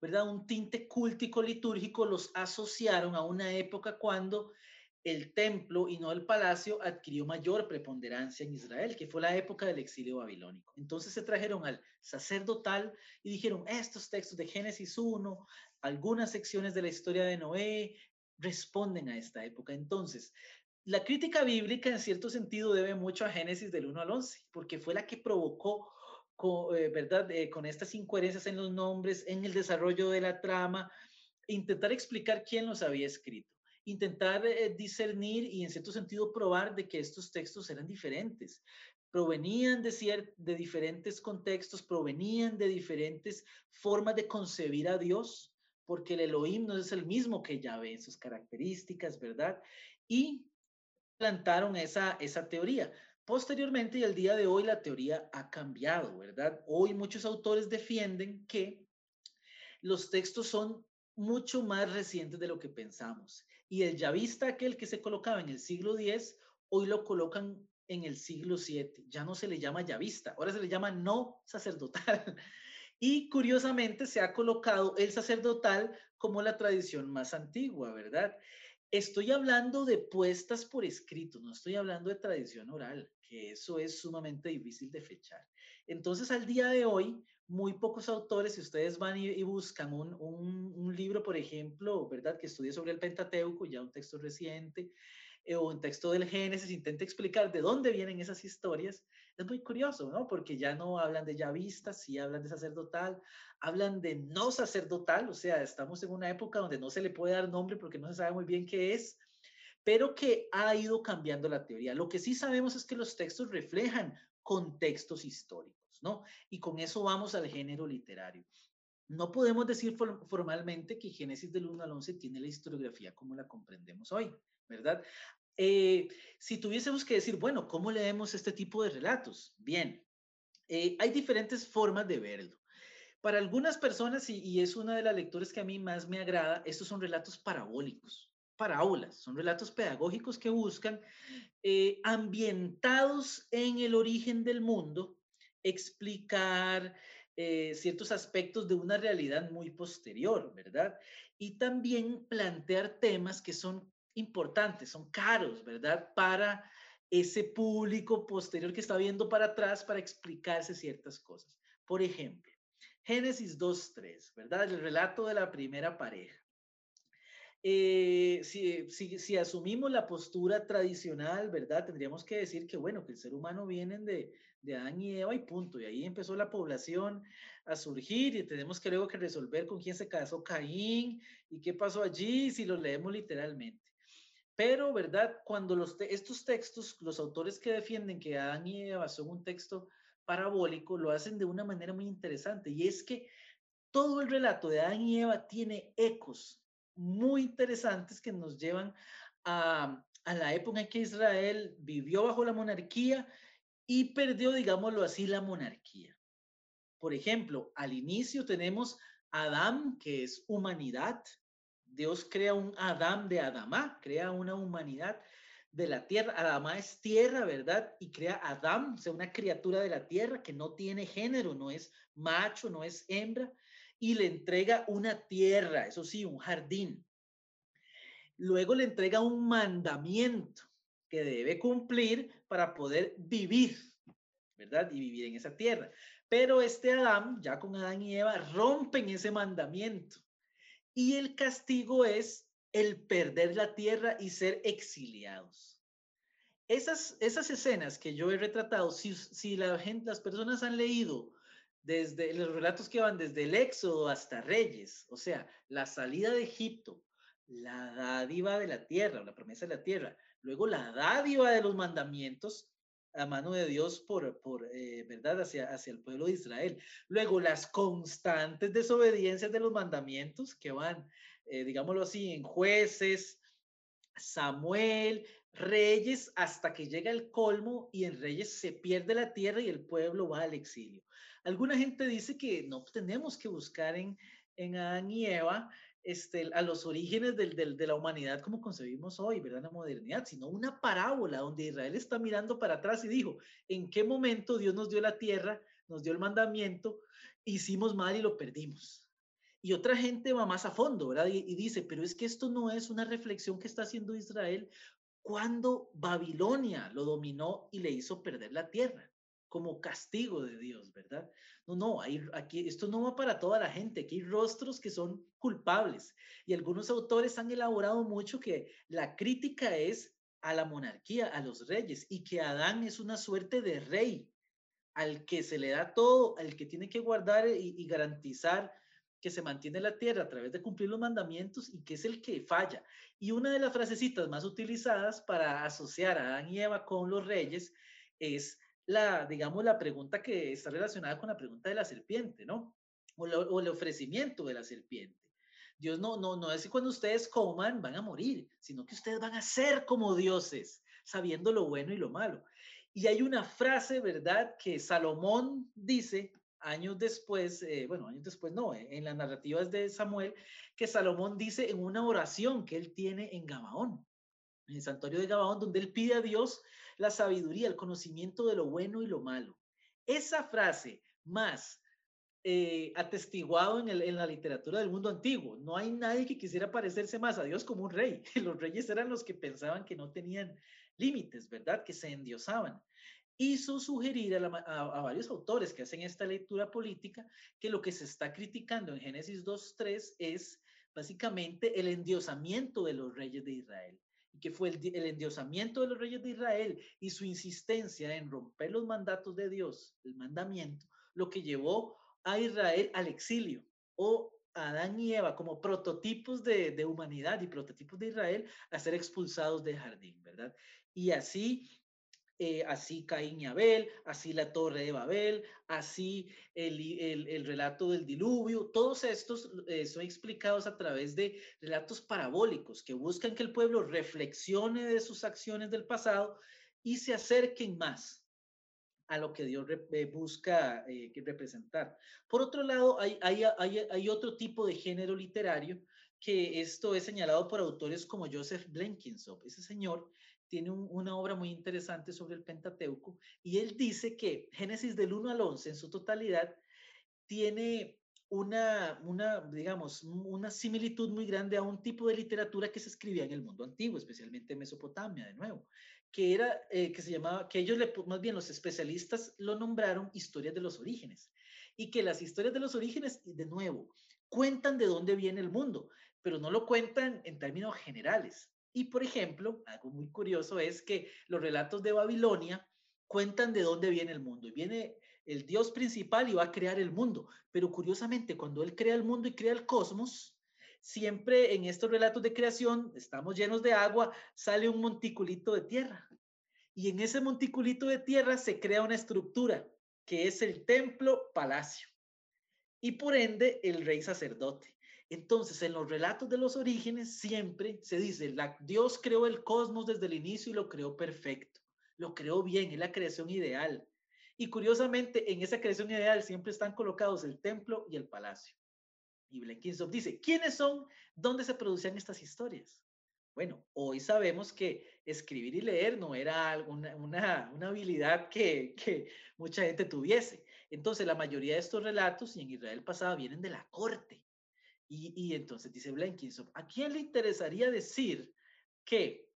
¿verdad? un tinte cúltico litúrgico los asociaron a una época cuando el templo y no el palacio adquirió mayor preponderancia en Israel, que fue la época del exilio babilónico. Entonces se trajeron al sacerdotal y dijeron, estos textos de Génesis 1, algunas secciones de la historia de Noé, responden a esta época. Entonces, la crítica bíblica en cierto sentido debe mucho a Génesis del 1 al 11, porque fue la que provocó, eh, ¿verdad? Eh, con estas incoherencias en los nombres, en el desarrollo de la trama, intentar explicar quién los había escrito intentar eh, discernir y en cierto sentido probar de que estos textos eran diferentes. Provenían de, de diferentes contextos, provenían de diferentes formas de concebir a Dios, porque el Elohim no es el mismo que Yahvé en sus características, ¿verdad? Y plantaron esa, esa teoría. Posteriormente y al día de hoy la teoría ha cambiado, ¿verdad? Hoy muchos autores defienden que los textos son mucho más recientes de lo que pensamos y el yavista, aquel que se colocaba en el siglo X, hoy lo colocan en el siglo VII. Ya no se le llama yavista, ahora se le llama no sacerdotal. Y curiosamente se ha colocado el sacerdotal como la tradición más antigua, ¿verdad? Estoy hablando de puestas por escrito, no estoy hablando de tradición oral, que eso es sumamente difícil de fechar. Entonces, al día de hoy, muy pocos autores, si ustedes van y, buscan un, un, libro, por ejemplo, ¿verdad? Que estudie sobre el Pentateuco, ya un texto reciente, eh, o un texto del Génesis, intenta explicar de dónde vienen esas historias, es muy curioso, ¿no? Porque ya no hablan de yavistas, sí hablan de sacerdotal, hablan de no sacerdotal, o sea, estamos en una época donde no se le puede dar nombre porque no se sabe muy bien qué es, pero que ha ido cambiando la teoría. Lo que sí sabemos es que los textos reflejan contextos históricos. Y con eso vamos al género literario. No podemos decir formalmente que Génesis del 1 al 11 tiene la historiografía como la comprendemos hoy, ¿verdad? Eh, si tuviésemos que decir, bueno, ¿cómo leemos este tipo de relatos? Bien, eh, hay diferentes formas de verlo. Para algunas personas, y, es una de las lecturas que a mí más me agrada, estos son relatos parabólicos, parábolas, son relatos pedagógicos que buscan, eh, ambientados en el origen del mundo, explicar eh, ciertos aspectos de una realidad muy posterior, ¿verdad? Y también plantear temas que son importantes, son caros, ¿verdad? Para ese público posterior que está viendo para atrás para explicarse ciertas cosas. Por ejemplo, Génesis 2.3, ¿verdad? El relato de la primera pareja. Eh, si, si, si, asumimos la postura tradicional, ¿verdad? Tendríamos que decir que, bueno, que el ser humano viene de, de Adán y Eva y punto. Y ahí empezó la población a surgir y tenemos que luego que resolver con quién se casó Caín y qué pasó allí si lo leemos literalmente. Pero, ¿verdad? Cuando los estos textos, los autores que defienden que Adán y Eva son un texto parabólico, lo hacen de una manera muy interesante. Y es que todo el relato de Adán y Eva tiene ecos muy interesantes que nos llevan a, a la época en que Israel vivió bajo la monarquía y perdió, digámoslo así, la monarquía. Por ejemplo, al inicio tenemos Adán, que es humanidad. Dios crea un Adán de Adamá, crea una humanidad de la tierra. Adamá es tierra, ¿verdad? Y crea Adán, o sea, una criatura de la tierra que no tiene género, no es macho, no es hembra, y le entrega una tierra, eso sí, un jardín. Luego le entrega un mandamiento que debe cumplir para poder vivir, ¿verdad? Y vivir en esa tierra. Pero este Adán, ya con Adán y Eva, rompen ese mandamiento. Y el castigo es el perder la tierra y ser exiliados. Esas, esas escenas que yo he retratado, si, si la gente, las personas han leído desde los relatos que van desde el Éxodo hasta Reyes, o sea, la salida de Egipto, la dádiva de la tierra, la promesa de la tierra, Luego la dádiva de los mandamientos a mano de Dios por, eh, verdad, hacia, hacia el pueblo de Israel. Luego, las constantes desobediencias de los mandamientos que van, eh, digámoslo así, en jueces, Samuel, Reyes, hasta que llega el colmo y en Reyes se pierde la tierra y el pueblo va al exilio. Alguna gente dice que no tenemos que buscar en, en Adán y Eva este, a los orígenes del, de la humanidad como concebimos hoy, ¿verdad? La modernidad, sino una parábola donde Israel está mirando para atrás y dijo, ¿en qué momento Dios nos dio la tierra, nos dio el mandamiento, hicimos mal y lo perdimos? Y otra gente va más a fondo, ¿verdad? Y dice, pero es que esto no es una reflexión que está haciendo Israel cuando Babilonia lo dominó y le hizo perder la tierra como castigo de Dios, ¿verdad? No, no, hay, aquí esto no va para toda la gente, aquí hay rostros que son culpables y algunos autores han elaborado mucho que la crítica es a la monarquía, a los reyes y que Adán es una suerte de rey al que se le da todo, al que tiene que guardar y, y garantizar que se mantiene la tierra a través de cumplir los mandamientos y que es el que falla. Y una de las frasecitas más utilizadas para asociar a Adán y Eva con los reyes es la, digamos, la pregunta que está relacionada con la pregunta de la serpiente, ¿no? O, el ofrecimiento de la serpiente. Dios no, no, no es que cuando ustedes coman van a morir, sino que ustedes van a ser como dioses, sabiendo lo bueno y lo malo. Y hay una frase, ¿verdad?, que Salomón dice años después, eh, bueno, años después no, eh, en las narrativas de Samuel, que Salomón dice en una oración que él tiene en Gabaón, en el santuario de Gabaón, donde él pide a Dios la sabiduría, el conocimiento de lo bueno y lo malo. Esa frase más eh, atestiguado en, en, la literatura del mundo antiguo. No hay nadie que quisiera parecerse más a Dios como un rey. Los reyes eran los que pensaban que no tenían límites, ¿verdad? Que se endiosaban. Hizo sugerir a, varios autores que hacen esta lectura política que lo que se está criticando en Génesis 2.3 es básicamente el endiosamiento de los reyes de Israel que fue el, el, endiosamiento de los reyes de Israel y su insistencia en romper los mandatos de Dios, el mandamiento, lo que llevó a Israel al exilio o a Adán y Eva como prototipos de, de humanidad y prototipos de Israel a ser expulsados del jardín, ¿verdad? Y así eh, así Caín y Abel, así la torre de Babel, así el, el, el relato del diluvio, todos estos eh, son explicados a través de relatos parabólicos que buscan que el pueblo reflexione de sus acciones del pasado y se acerquen más a lo que Dios eh, busca eh, representar. Por otro lado, hay, hay, hay, hay otro tipo de género literario que esto es señalado por autores como Joseph Blenkinsop. Ese señor tiene un, una obra muy interesante sobre el Pentateuco y él dice que Génesis del 1 al 11 en su totalidad tiene una, digamos, una similitud muy grande a un tipo de literatura que se escribía en el mundo antiguo, especialmente en Mesopotamia, de nuevo, que era, eh, que se llamaba, que ellos, más bien los especialistas lo nombraron historias de los orígenes, y que las historias de los orígenes, de nuevo, cuentan de dónde viene el mundo, pero no lo cuentan en términos generales, y por ejemplo, algo muy curioso es que los relatos de Babilonia cuentan de dónde viene el mundo. Y viene el dios principal y va a crear el mundo. Pero curiosamente, cuando él crea el mundo y crea el cosmos, siempre en estos relatos de creación, estamos llenos de agua, sale un monticulito de tierra. Y en ese monticulito de tierra se crea una estructura que es el templo palacio. Y por ende, el rey sacerdote. Entonces, en los relatos de los orígenes siempre se dice, la, Dios creó el cosmos desde el inicio y lo creó perfecto, lo creó bien, es la creación ideal. Y curiosamente, en esa creación ideal siempre están colocados el templo y el palacio. Y Blenkinsop dice, ¿quiénes son? ¿Dónde se producían estas historias? Bueno, hoy sabemos que escribir y leer no era una, habilidad que, que, mucha gente tuviese. Entonces, la mayoría de estos relatos, y en Israel pasaba, vienen de la corte. Y, entonces dice Blenkinson, ¿a quién le interesaría decir que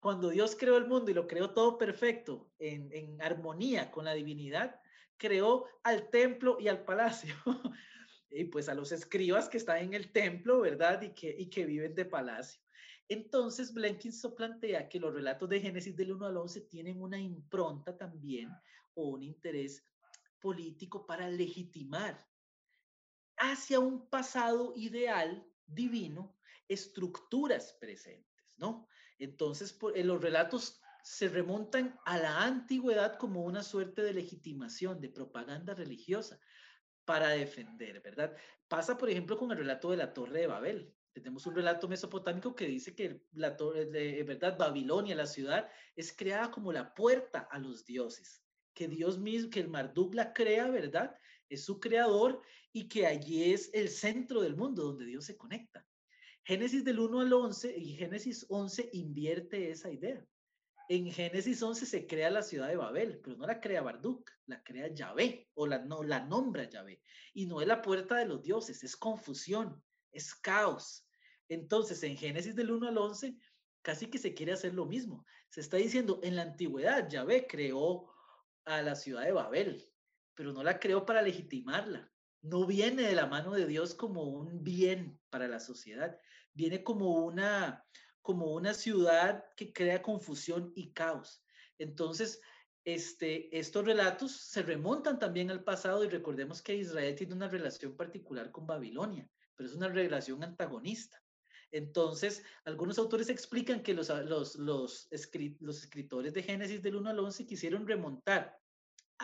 cuando Dios creó el mundo y lo creó todo perfecto, en, armonía con la divinidad, creó al templo y al palacio? y pues a los escribas que están en el templo, ¿verdad? Y que, y que viven de palacio. Entonces, Blenkinson plantea que los relatos de Génesis del 1 al 11 tienen una impronta también o un interés político para legitimar hacia un pasado ideal divino, estructuras presentes, ¿no? Entonces, por, en los relatos se remontan a la antigüedad como una suerte de legitimación, de propaganda religiosa para defender, ¿verdad? Pasa, por ejemplo, con el relato de la Torre de Babel. Tenemos un relato mesopotámico que dice que la torre de verdad Babilonia, la ciudad, es creada como la puerta a los dioses, que Dios mismo, que el Marduk la crea, ¿verdad? Es su creador y que allí es el centro del mundo donde Dios se conecta. Génesis del 1 al 11 y Génesis 11 invierte esa idea. En Génesis 11 se crea la ciudad de Babel, pero no la crea Barduk, la crea Yahvé o la, no, la nombra Yahvé. Y no es la puerta de los dioses, es confusión, es caos. Entonces, en Génesis del 1 al 11, casi que se quiere hacer lo mismo. Se está diciendo, en la antigüedad, Yahvé creó a la ciudad de Babel, pero no la creó para legitimarla. No viene de la mano de Dios como un bien para la sociedad, viene como una, como una ciudad que crea confusión y caos. Entonces, este, estos relatos se remontan también al pasado y recordemos que Israel tiene una relación particular con Babilonia, pero es una relación antagonista. Entonces, algunos autores explican que los, los, los, los escritores de Génesis del 1 al 11 quisieron remontar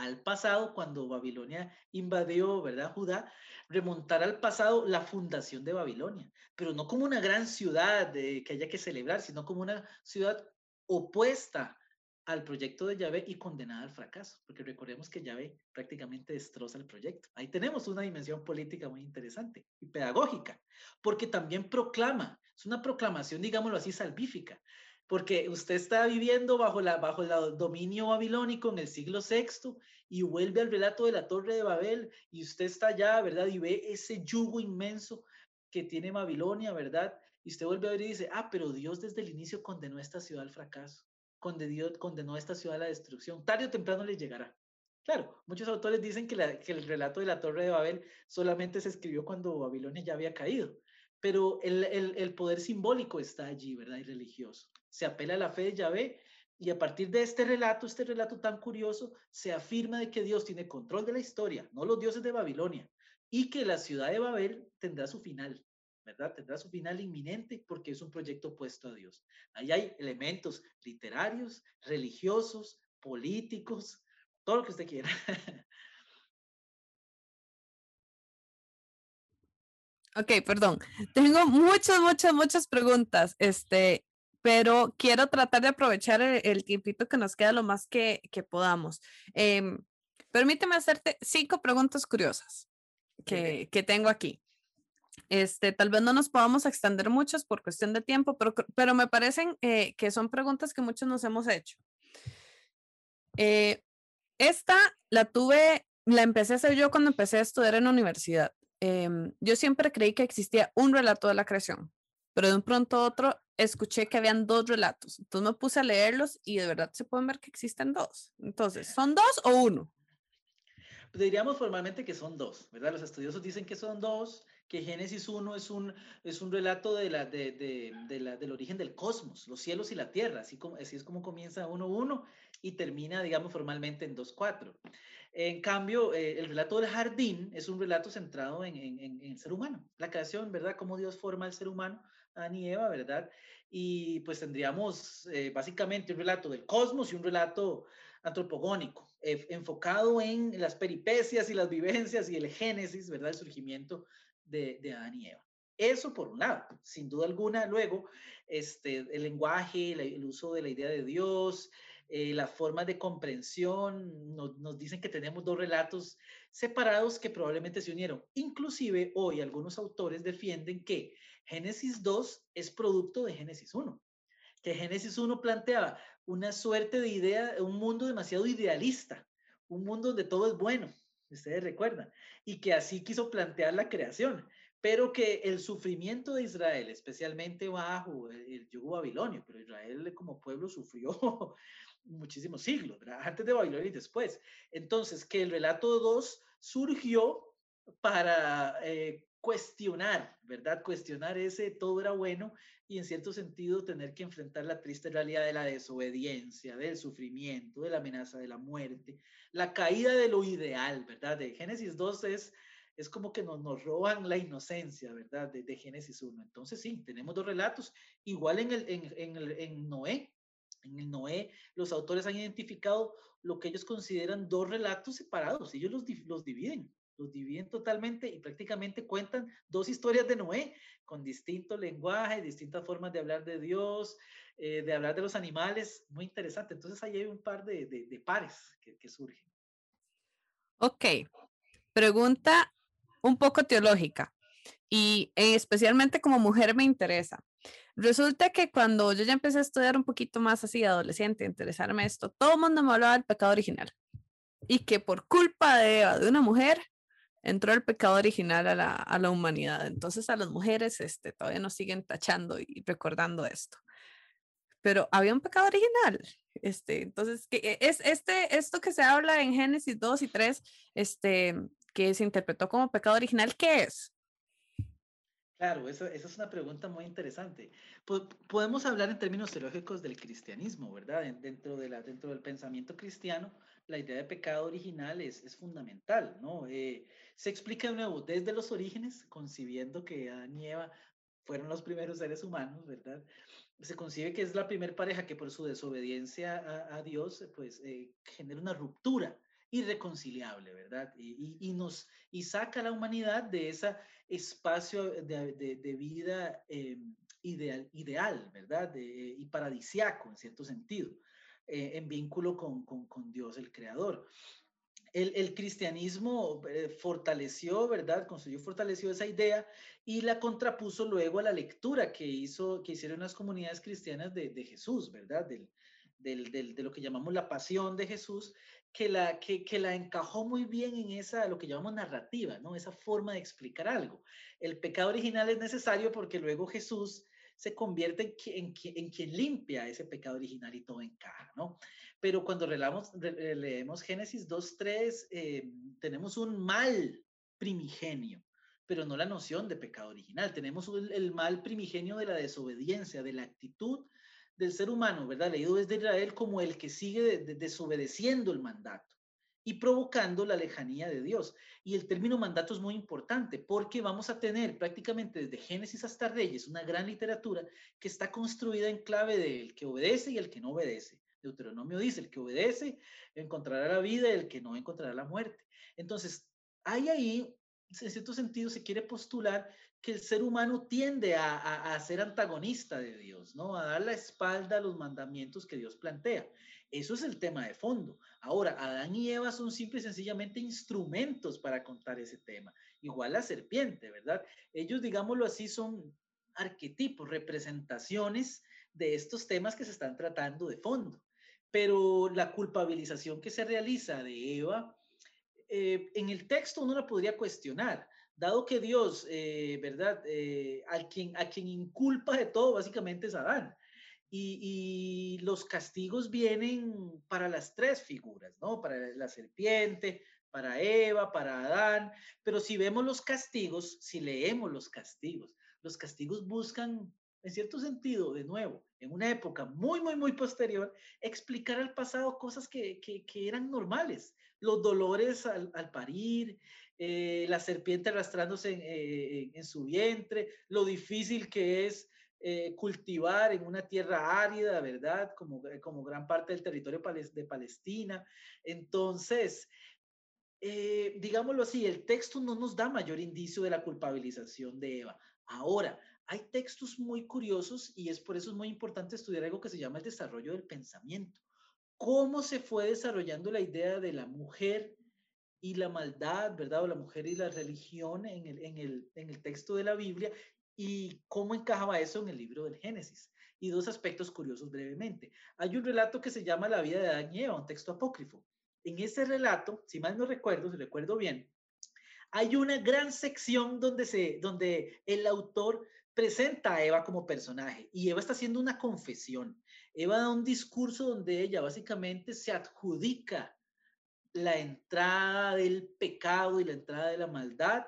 al pasado, cuando Babilonia invadió, ¿verdad? Judá, remontar al pasado la fundación de Babilonia, pero no como una gran ciudad que haya que celebrar, sino como una ciudad opuesta al proyecto de Yahvé y condenada al fracaso, porque recordemos que Yahvé prácticamente destroza el proyecto. Ahí tenemos una dimensión política muy interesante y pedagógica, porque también proclama, es una proclamación, digámoslo así, salvífica porque usted está viviendo bajo, el dominio babilónico en el siglo VI y vuelve al relato de la Torre de Babel y usted está allá, ¿verdad? Y ve ese yugo inmenso que tiene Babilonia, ¿verdad? Y usted vuelve a ver y dice, ah, pero Dios desde el inicio condenó esta ciudad al fracaso, condenó, esta ciudad a la destrucción, tarde o temprano le llegará. Claro, muchos autores dicen que el relato de la Torre de Babel solamente se escribió cuando Babilonia ya había caído, pero el, el, poder simbólico está allí, ¿verdad? Y religioso se apela a la fe de Yahvé y a partir de este relato, este relato tan curioso, se afirma de que Dios tiene control de la historia, no los dioses de Babilonia, y que la ciudad de Babel tendrá su final, ¿verdad? Tendrá su final inminente porque es un proyecto opuesto a Dios. Ahí hay elementos literarios, religiosos, políticos, todo lo que usted quiera. Ok, perdón. Tengo muchas, muchas, muchas preguntas. Este, pero quiero tratar de aprovechar el, tiempito que nos queda lo más que, que podamos. Em, permíteme hacerte cinco preguntas curiosas que, que, tengo aquí. Este, tal vez no nos podamos extender muchas por cuestión de tiempo, pero, pero me parecen eh, que son preguntas que muchos nos hemos hecho. Eh, esta la tuve, la empecé a hacer yo cuando empecé a estudiar en la universidad. Em, yo siempre creí que existía un relato de la creación, pero de un pronto a otro escuché que habían dos relatos. Entonces me puse a leerlos y de verdad se pueden ver que existen dos. Entonces, ¿son dos o uno? Pues diríamos formalmente que son dos, ¿verdad? Los estudiosos dicen que son dos, que Génesis 1 es un, es un relato de la, de, de, de la, del origen del cosmos, los cielos y la tierra, así, como, así es como comienza 1.1 y termina, digamos, formalmente en 2.4. En cambio, eh, el relato del jardín es un relato centrado en, en, en, el ser humano, la creación, ¿verdad? Cómo Dios forma al ser humano Adán y Eva, ¿verdad? Y pues tendríamos eh, básicamente un relato del cosmos y un relato antropogónico, eh, enfocado en las peripecias y las vivencias y el génesis, ¿verdad? El surgimiento de, de Adán y Eva. Eso por un lado, sin duda alguna. Luego, este, el lenguaje, el uso de la idea de Dios, eh, las formas de comprensión, nos, dicen que tenemos dos relatos separados que probablemente se unieron. Inclusive hoy algunos autores defienden que Génesis 2 es producto de Génesis 1, que Génesis 1 planteaba una suerte de idea, un mundo demasiado idealista, un mundo donde todo es bueno, ustedes recuerdan, y que así quiso plantear la creación, pero que el sufrimiento de Israel, especialmente bajo el yugo babilonio, pero Israel como pueblo sufrió muchísimos siglos, antes de Babilonia y después. Entonces, que el relato 2 surgió para eh, cuestionar, ¿verdad? Cuestionar ese todo era bueno y en cierto sentido tener que enfrentar la triste realidad de la desobediencia, del sufrimiento, de la amenaza de la muerte, la caída de lo ideal, ¿verdad? De Génesis 2 es, es como que nos, nos roban la inocencia, ¿verdad? De, Génesis 1. Entonces sí, tenemos dos relatos, igual en, el, en, en, en Noé, En el Noé, los autores han identificado lo que ellos consideran dos relatos separados. Ellos los, los dividen, los dividen totalmente y prácticamente cuentan dos historias de Noé con distinto lenguaje, distintas formas de hablar de Dios, eh, de hablar de los animales. Muy interesante. Entonces ahí hay un par de, de, pares que, que surgen. Ok. Pregunta un poco teológica y eh, especialmente como mujer me interesa. Resulta que cuando yo ya empecé a estudiar un poquito más así, adolescente, interesarme esto, todo el mundo me hablaba del pecado original y que por culpa de Eva, de una mujer, entró el pecado original a la, a la humanidad. Entonces a las mujeres este, todavía nos siguen tachando y recordando esto. Pero había un pecado original. Este, entonces, ¿qué es este, esto que se habla en Génesis 2 y 3, este, que se interpretó como pecado original, ¿qué es? Claro, esa, esa es una pregunta muy interesante. podemos hablar en términos teológicos del cristianismo, ¿verdad? Dentro, de la, dentro del pensamiento cristiano, la idea de pecado original es, es fundamental, ¿no? Eh, se explica de nuevo desde los orígenes, concibiendo que Adán y Eva fueron los primeros seres humanos, ¿verdad? Se concibe que es la primera pareja que por su desobediencia a, a Dios, pues, eh, genera una ruptura irreconciliable, ¿verdad? Y, nos, y saca a la humanidad de ese espacio de, de, vida eh, ideal, ideal, ¿verdad? y paradisiaco, en cierto sentido, eh, en vínculo con, con, Dios, el Creador. El, cristianismo eh, fortaleció, ¿verdad? Construyó, fortaleció esa idea y la contrapuso luego a la lectura que, hizo, que hicieron las comunidades cristianas de, de Jesús, ¿verdad? Del, del, del, de lo que llamamos la pasión de Jesús, que la, que, que, la encajó muy bien en esa, lo que llamamos narrativa, ¿no? Esa forma de explicar algo. El pecado original es necesario porque luego Jesús se convierte en, en, en quien limpia ese pecado original y todo encaja, ¿no? Pero cuando leemos, leemos Génesis 2.3, eh, tenemos un mal primigenio, pero no la noción de pecado original. Tenemos el mal primigenio de la desobediencia, de la actitud del ser humano, ¿verdad? Leído desde Israel como el que sigue desobedeciendo el mandato y provocando la lejanía de Dios. Y el término mandato es muy importante porque vamos a tener prácticamente desde Génesis hasta Reyes una gran literatura que está construida en clave del que obedece y el que no obedece. Deuteronomio dice, el que obedece encontrará la vida el que no encontrará la muerte. Entonces, hay ahí, en cierto sentido, se quiere postular que el ser humano tiende a, a, ser antagonista de Dios, ¿no? A dar la espalda a los mandamientos que Dios plantea. Eso es el tema de fondo. Ahora, Adán y Eva son simple y sencillamente instrumentos para contar ese tema. Igual la serpiente, ¿verdad? Ellos, digámoslo así, son arquetipos, representaciones de estos temas que se están tratando de fondo. Pero la culpabilización que se realiza de Eva, eh, en el texto uno la podría cuestionar dado que Dios, eh, ¿verdad? Eh, a, quien, a quien inculpa de todo básicamente es Adán. Y, los castigos vienen para las tres figuras, ¿no? Para la serpiente, para Eva, para Adán. Pero si vemos los castigos, si leemos los castigos, los castigos buscan, en cierto sentido, de nuevo, en una época muy, muy, muy posterior, explicar al pasado cosas que, que, que eran normales. Los dolores al, parir, eh, la serpiente arrastrándose eh, en, su vientre, lo difícil que es eh, cultivar en una tierra árida, ¿verdad? Como, como gran parte del territorio de Palestina. Entonces, digámoslo así, el texto no nos da mayor indicio de la culpabilización de Eva. Ahora, hay textos muy curiosos y es por eso es muy importante estudiar algo que se llama el desarrollo del pensamiento. Cómo se fue desarrollando la idea de la mujer y la maldad, ¿verdad? O la mujer y la religión en el, en el, en el texto de la Biblia y cómo encajaba eso en el libro del Génesis. Y dos aspectos curiosos brevemente. Hay un relato que se llama La vida de Adán y Eva, un texto apócrifo. En ese relato, si mal no recuerdo, si recuerdo bien, hay una gran sección donde, se, donde el autor presenta a Eva como personaje y Eva está haciendo una confesión. Eva da un discurso donde ella básicamente se adjudica la entrada del pecado y la entrada de la maldad,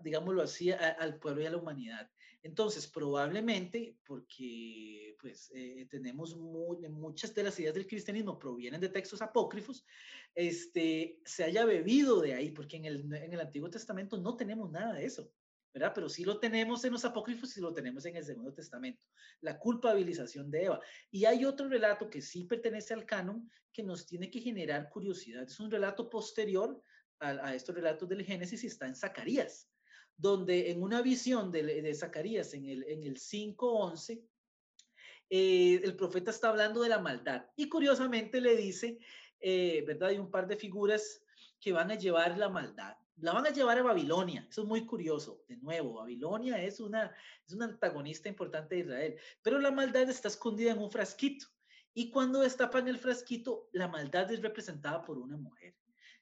digámoslo así, al pueblo y a la humanidad. Entonces, probablemente, porque pues eh, tenemos muchas de las ideas del cristianismo provienen de textos apócrifos, este, se haya bebido de ahí, porque el, en el Antiguo Testamento no tenemos nada de eso. ¿Verdad? Pero sí lo tenemos en los apócrifos y lo tenemos en el Segundo Testamento, la culpabilización de Eva. Y hay otro relato que sí pertenece al canon que nos tiene que generar curiosidad. Es un relato posterior a, estos relatos del Génesis y está en Zacarías, donde en una visión de, Zacarías en el, en el 5.11, eh, el profeta está hablando de la maldad y curiosamente le dice, eh, ¿verdad? Hay un par de figuras que van a llevar la maldad la van a llevar a Babilonia. Eso es muy curioso. De nuevo, Babilonia es, una, es un antagonista importante de Israel, pero la maldad está escondida en un frasquito. Y cuando destapan el frasquito, la maldad es representada por una mujer.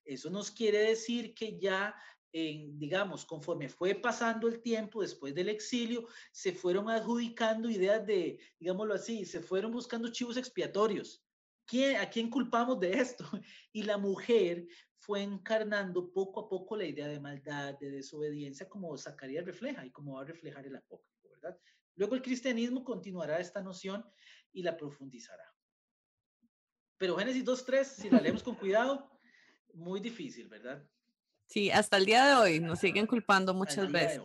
Eso nos quiere decir que ya, digamos, conforme fue pasando el tiempo después del exilio, se fueron adjudicando ideas de, digámoslo así, se fueron buscando chivos expiatorios. ¿Quién, ¿A quién culpamos de esto? Y la mujer fue encarnando poco a poco la idea de maldad, de desobediencia, como Zacarías refleja y como va a reflejar el apócrifo, ¿verdad? Luego el cristianismo continuará esta noción y la profundizará. Pero Génesis 2.3, si la leemos con cuidado, muy difícil, ¿verdad? Sí, hasta el día de hoy nos siguen culpando muchas veces.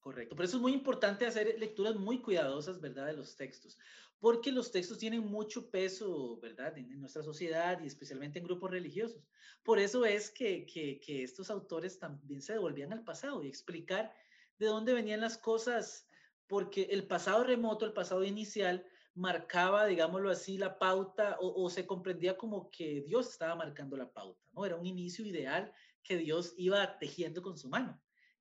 Correcto, por eso es muy importante hacer lecturas muy cuidadosas, ¿verdad?, de los textos, porque los textos tienen mucho peso, ¿verdad?, en, nuestra sociedad y especialmente en grupos religiosos. Por eso es que, que, estos autores también se devolvían al pasado y explicar de dónde venían las cosas, porque el pasado remoto, el pasado inicial, marcaba, digámoslo así, la pauta o, o se comprendía como que Dios estaba marcando la pauta, ¿no? Era un inicio ideal que Dios iba tejiendo con su mano.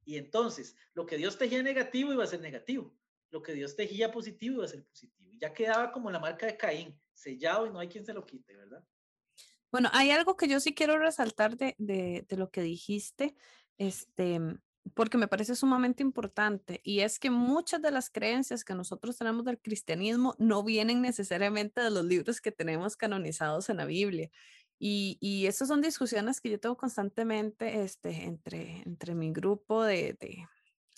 Y entonces, lo que Dios tejía negativo iba a ser negativo. Lo que Dios tejía positivo iba a ser positivo. Ya quedaba como la marca de Caín, sellado y no hay quien se lo quite, ¿verdad? Bueno, hay algo que yo sí quiero resaltar de, de, de lo que dijiste, este, porque me parece sumamente importante, y es que muchas de las creencias que nosotros tenemos del cristianismo no vienen necesariamente de los libros que tenemos canonizados en la Biblia. Y, y esas son discusiones que yo tengo constantemente este, entre, entre mi grupo de,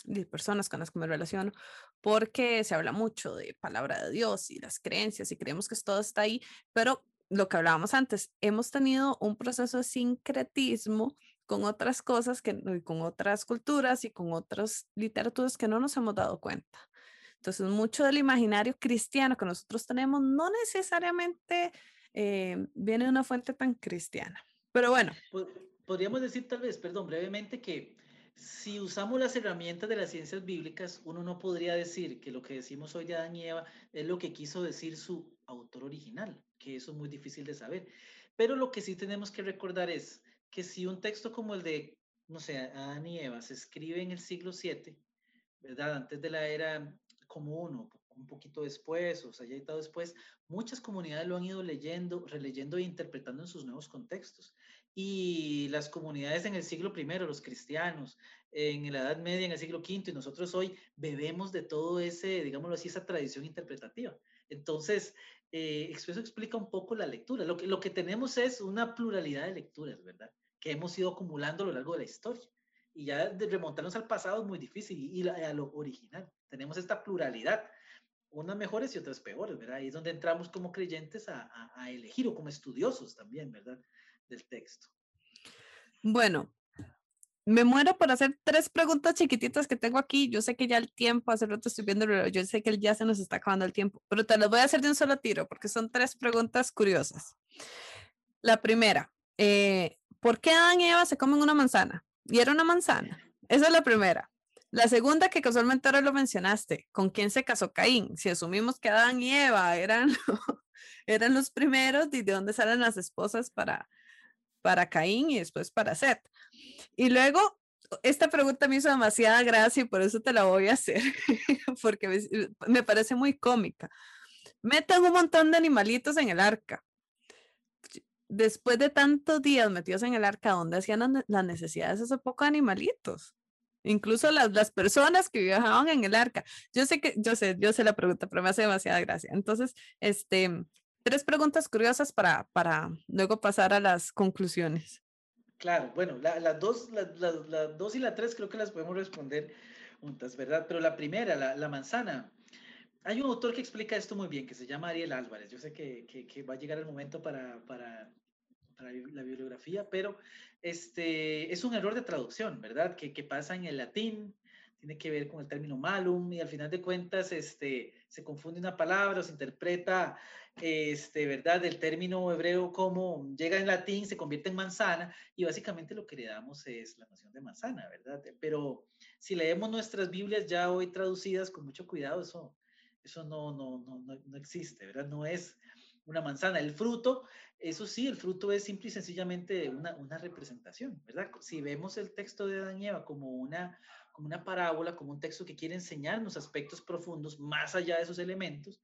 de, personas con las que me relaciono, porque se habla mucho de palabra de Dios y las creencias y creemos que todo está ahí, pero lo que hablábamos antes, hemos tenido un proceso de sincretismo con otras cosas, que, con otras culturas y con otras literaturas que no nos hemos dado cuenta. Entonces, mucho del imaginario cristiano que nosotros tenemos no necesariamente eh, viene de una fuente tan cristiana. Pero bueno. Podríamos decir tal vez, perdón, brevemente que si usamos las herramientas de las ciencias bíblicas, uno no podría decir que lo que decimos hoy de Adán y Eva es lo que quiso decir su autor original, que eso es muy difícil de saber. Pero lo que sí tenemos que recordar es que si un texto como el de, no sé, Adán y Eva se escribe en el siglo VII, ¿verdad? Antes de la era común o un poquito después, o sea, ya estado después, muchas comunidades lo han ido leyendo, releyendo e interpretando en sus nuevos contextos. Y las comunidades en el siglo I, los cristianos, en la Edad Media, en el siglo V, y nosotros hoy bebemos de todo ese, digámoslo así, esa tradición interpretativa. Entonces, eh, eso explica un poco la lectura. Lo que, lo que tenemos es una pluralidad de lecturas, ¿verdad? Que hemos ido acumulando a lo largo de la historia. Y ya de remontarnos al pasado es muy difícil y a lo original. Tenemos esta pluralidad unas mejores y otras peores, ¿verdad? Ahí es donde entramos como creyentes a, a, elegir o como estudiosos también, ¿verdad? Del texto. Bueno, me muero por hacer tres preguntas chiquititas que tengo aquí. Yo sé que ya el tiempo, hace rato estoy viendo, yo sé que ya se nos está acabando el tiempo, pero te las voy a hacer de un solo tiro porque son tres preguntas curiosas. La primera, eh, ¿por qué Adán y Eva se comen una manzana? Y era una manzana. Esa es la primera. La segunda que casualmente ahora lo mencionaste, ¿con quién se casó Caín? Si asumimos que Adán y Eva eran, eran los primeros, ¿y de dónde salen las esposas para, para Caín y después para Seth? Y luego, esta pregunta me hizo demasiada gracia y por eso te la voy a hacer, porque me, me parece muy cómica. Metan un montón de animalitos en el arca. Después de tantos días metidos en el arca, ¿dónde hacían las necesidades esos pocos animalitos? Incluso las, las personas que viajaban en el arca. Yo sé que, yo sé, yo sé la pregunta, pero me hace demasiada gracia. Entonces, este, tres preguntas curiosas para, para luego pasar a las conclusiones. Claro, bueno, las dos, la, dos y la tres creo que las podemos responder juntas, ¿verdad? Pero la primera, la, la manzana. Hay un autor que explica esto muy bien, que se llama Ariel Álvarez. Yo sé que, que, que va a llegar el momento para, para la bibliografía, pero este, es un error de traducción, ¿verdad? Que, pasa en el latín, tiene que ver con el término malum y al final de cuentas este, se confunde una palabra se interpreta, este, ¿verdad? Del término hebreo como llega en latín, se convierte en manzana y básicamente lo que le damos es la noción de manzana, ¿verdad? Pero si leemos nuestras Biblias ya hoy traducidas con mucho cuidado, eso, eso no, no, no, no existe, ¿verdad? No es una manzana. El fruto, eso sí, el fruto es simple y sencillamente una, una representación, ¿verdad? Si vemos el texto de Adán y Eva como una como una parábola, como un texto que quiere enseñarnos aspectos profundos más allá de esos elementos,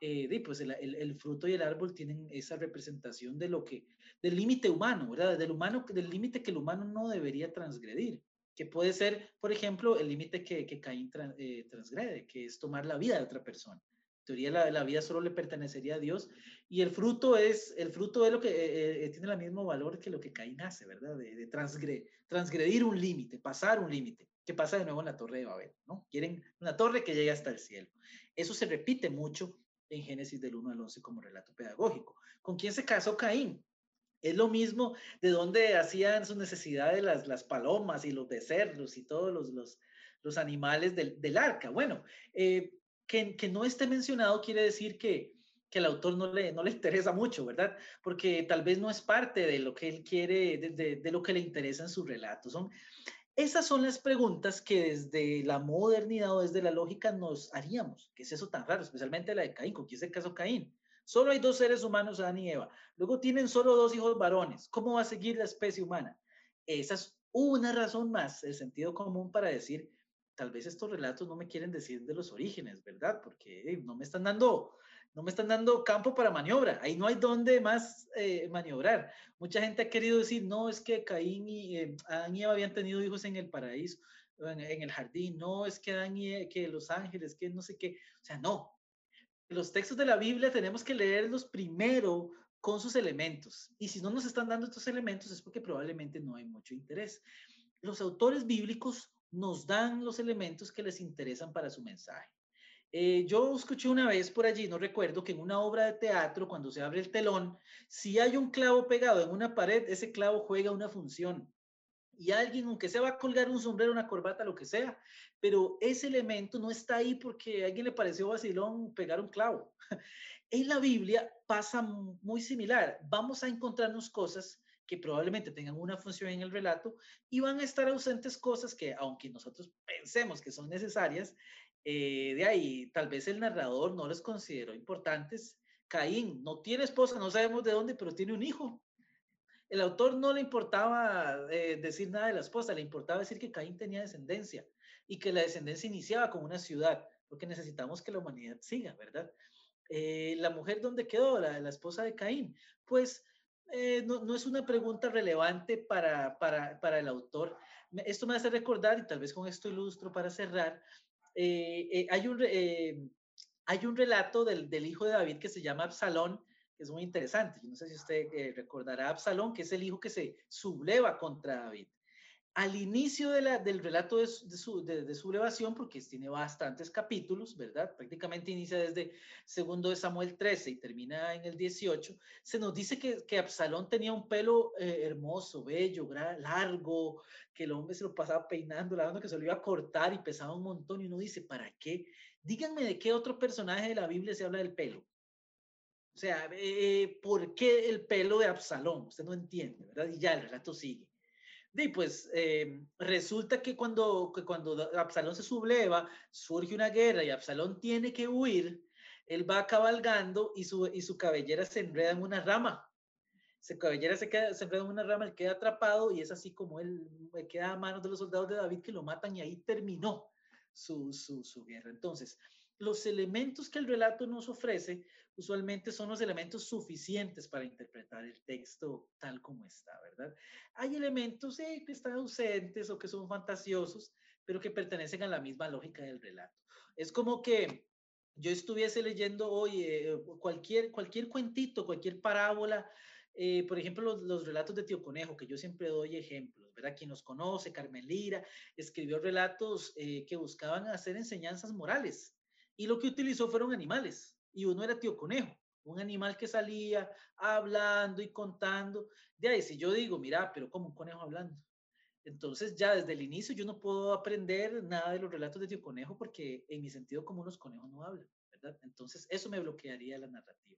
eh, pues el, el, fruto y el árbol tienen esa representación de lo que, del límite humano, ¿verdad? Del humano, del límite que el humano no debería transgredir, que puede ser, por ejemplo, el límite que, que Caín eh, transgrede, que es tomar la vida de otra persona. Teoría la, la, vida solo le pertenecería a Dios y el fruto es, el fruto es lo que eh, eh, tiene el mismo valor que lo que Caín hace, ¿verdad? De, de transgredir un límite, pasar un límite. ¿Qué pasa de nuevo en la torre de Babel? ¿no? Quieren una torre que llegue hasta el cielo. Eso se repite mucho en Génesis del 1 al 11 como relato pedagógico. ¿Con quién se casó Caín? Es lo mismo de donde hacían sus necesidades las, las palomas y los becerros y todos los, los, los animales del, del, arca. Bueno, eh, que, no esté mencionado quiere decir que, que el autor no le, no le interesa mucho, ¿verdad? Porque tal vez no es parte de lo que él quiere, de, de, lo que le interesa en su relato. Son, esas son las preguntas que desde la modernidad o desde la lógica nos haríamos. ¿Qué es eso tan raro? Especialmente la de Caín. ¿Con quién es el caso Caín? Solo hay dos seres humanos, Adán y Eva. Luego tienen solo dos hijos varones. ¿Cómo va a seguir la especie humana? Esa es una razón más, el sentido común para decir, tal vez estos relatos no me quieren decir de los orígenes, ¿verdad? Porque no me están dando no me están dando campo para maniobra. Ahí no hay dónde más eh, maniobrar. Mucha gente ha querido decir, no, es que Caín y eh, Adán y Eva habían tenido hijos en el paraíso, en, en, el jardín. No, es que Adán y que los ángeles, que no sé qué. O sea, no. Los textos de la Biblia tenemos que leerlos primero con sus elementos. Y si no nos están dando estos elementos es porque probablemente no hay mucho interés. Los autores bíblicos nos dan los elementos que les interesan para su mensaje. Eh, yo escuché una vez por allí, no recuerdo, que en una obra de teatro, cuando se abre el telón, si hay un clavo pegado en una pared, ese clavo juega una función. Y alguien, aunque se va a colgar un sombrero, una corbata, lo que sea, pero ese elemento no está ahí porque a alguien le pareció vacilón pegar un clavo. En la Biblia pasa muy similar. Vamos a encontrarnos cosas que probablemente tengan una función en el relato y van a estar ausentes cosas que, aunque nosotros pensemos que son necesarias, eh, de ahí, tal vez el narrador no les consideró importantes. Caín no tiene esposa, no sabemos de dónde, pero tiene un hijo. El autor no le importaba eh, decir nada de la esposa, le importaba decir que Caín tenía descendencia y que la descendencia iniciaba con una ciudad, porque necesitamos que la humanidad siga, ¿verdad? Eh, la mujer, ¿dónde quedó? La esposa de Caín. Pues eh, no, no, es una pregunta relevante para, para, para el autor. Esto me hace recordar, y tal vez con esto ilustro para cerrar, eh, eh, hay, un, hay un relato del, del, hijo de David que se llama Absalón, que es muy interesante. No sé si usted recordará a Absalón, que es el hijo que se subleva contra David. Al inicio de la, del relato de, su, de, de, sublevación, porque tiene bastantes capítulos, ¿verdad? Prácticamente inicia desde segundo de Samuel 13 y termina en el 18, se nos dice que, Absalón tenía un pelo hermoso, bello, largo, que el hombre se lo pasaba peinando, lavando, que se lo iba a cortar y pesaba un montón. Y uno dice, ¿para qué? Díganme de qué otro personaje de la Biblia se habla del pelo. O sea, eh, ¿por qué el pelo de Absalón? Usted no entiende, ¿verdad? Y ya el relato sigue. Y pues eh, resulta que cuando, que cuando Absalón se subleva, surge una guerra y Absalón tiene que huir, él va cabalgando y su, y su cabellera se enreda en una rama se cabellera se, queda, se enreda en una rama, él queda atrapado y es así como él queda a manos de los soldados de David que lo matan y ahí terminó su, su, su guerra. Entonces, los elementos que el relato nos ofrece usualmente son los elementos suficientes para interpretar el texto tal como está, ¿verdad? Hay elementos eh, que están ausentes o que son fantasiosos, pero que pertenecen a la misma lógica del relato. Es como que yo estuviese leyendo hoy eh, cualquier, cualquier cuentito, cualquier parábola eh, por ejemplo, los, los, relatos de Tío Conejo, que yo siempre doy ejemplos, ¿verdad? Quien nos conoce, Carmen Lira, escribió relatos eh, que buscaban hacer enseñanzas morales y lo que utilizó fueron animales. Y uno era Tío Conejo, un animal que salía hablando y contando. De ahí, si yo digo, mira, pero como un conejo hablando. Entonces ya desde el inicio yo no puedo aprender nada de los relatos de Tío Conejo porque en mi sentido común los conejos no hablan, ¿verdad? Entonces eso me bloquearía la narrativa.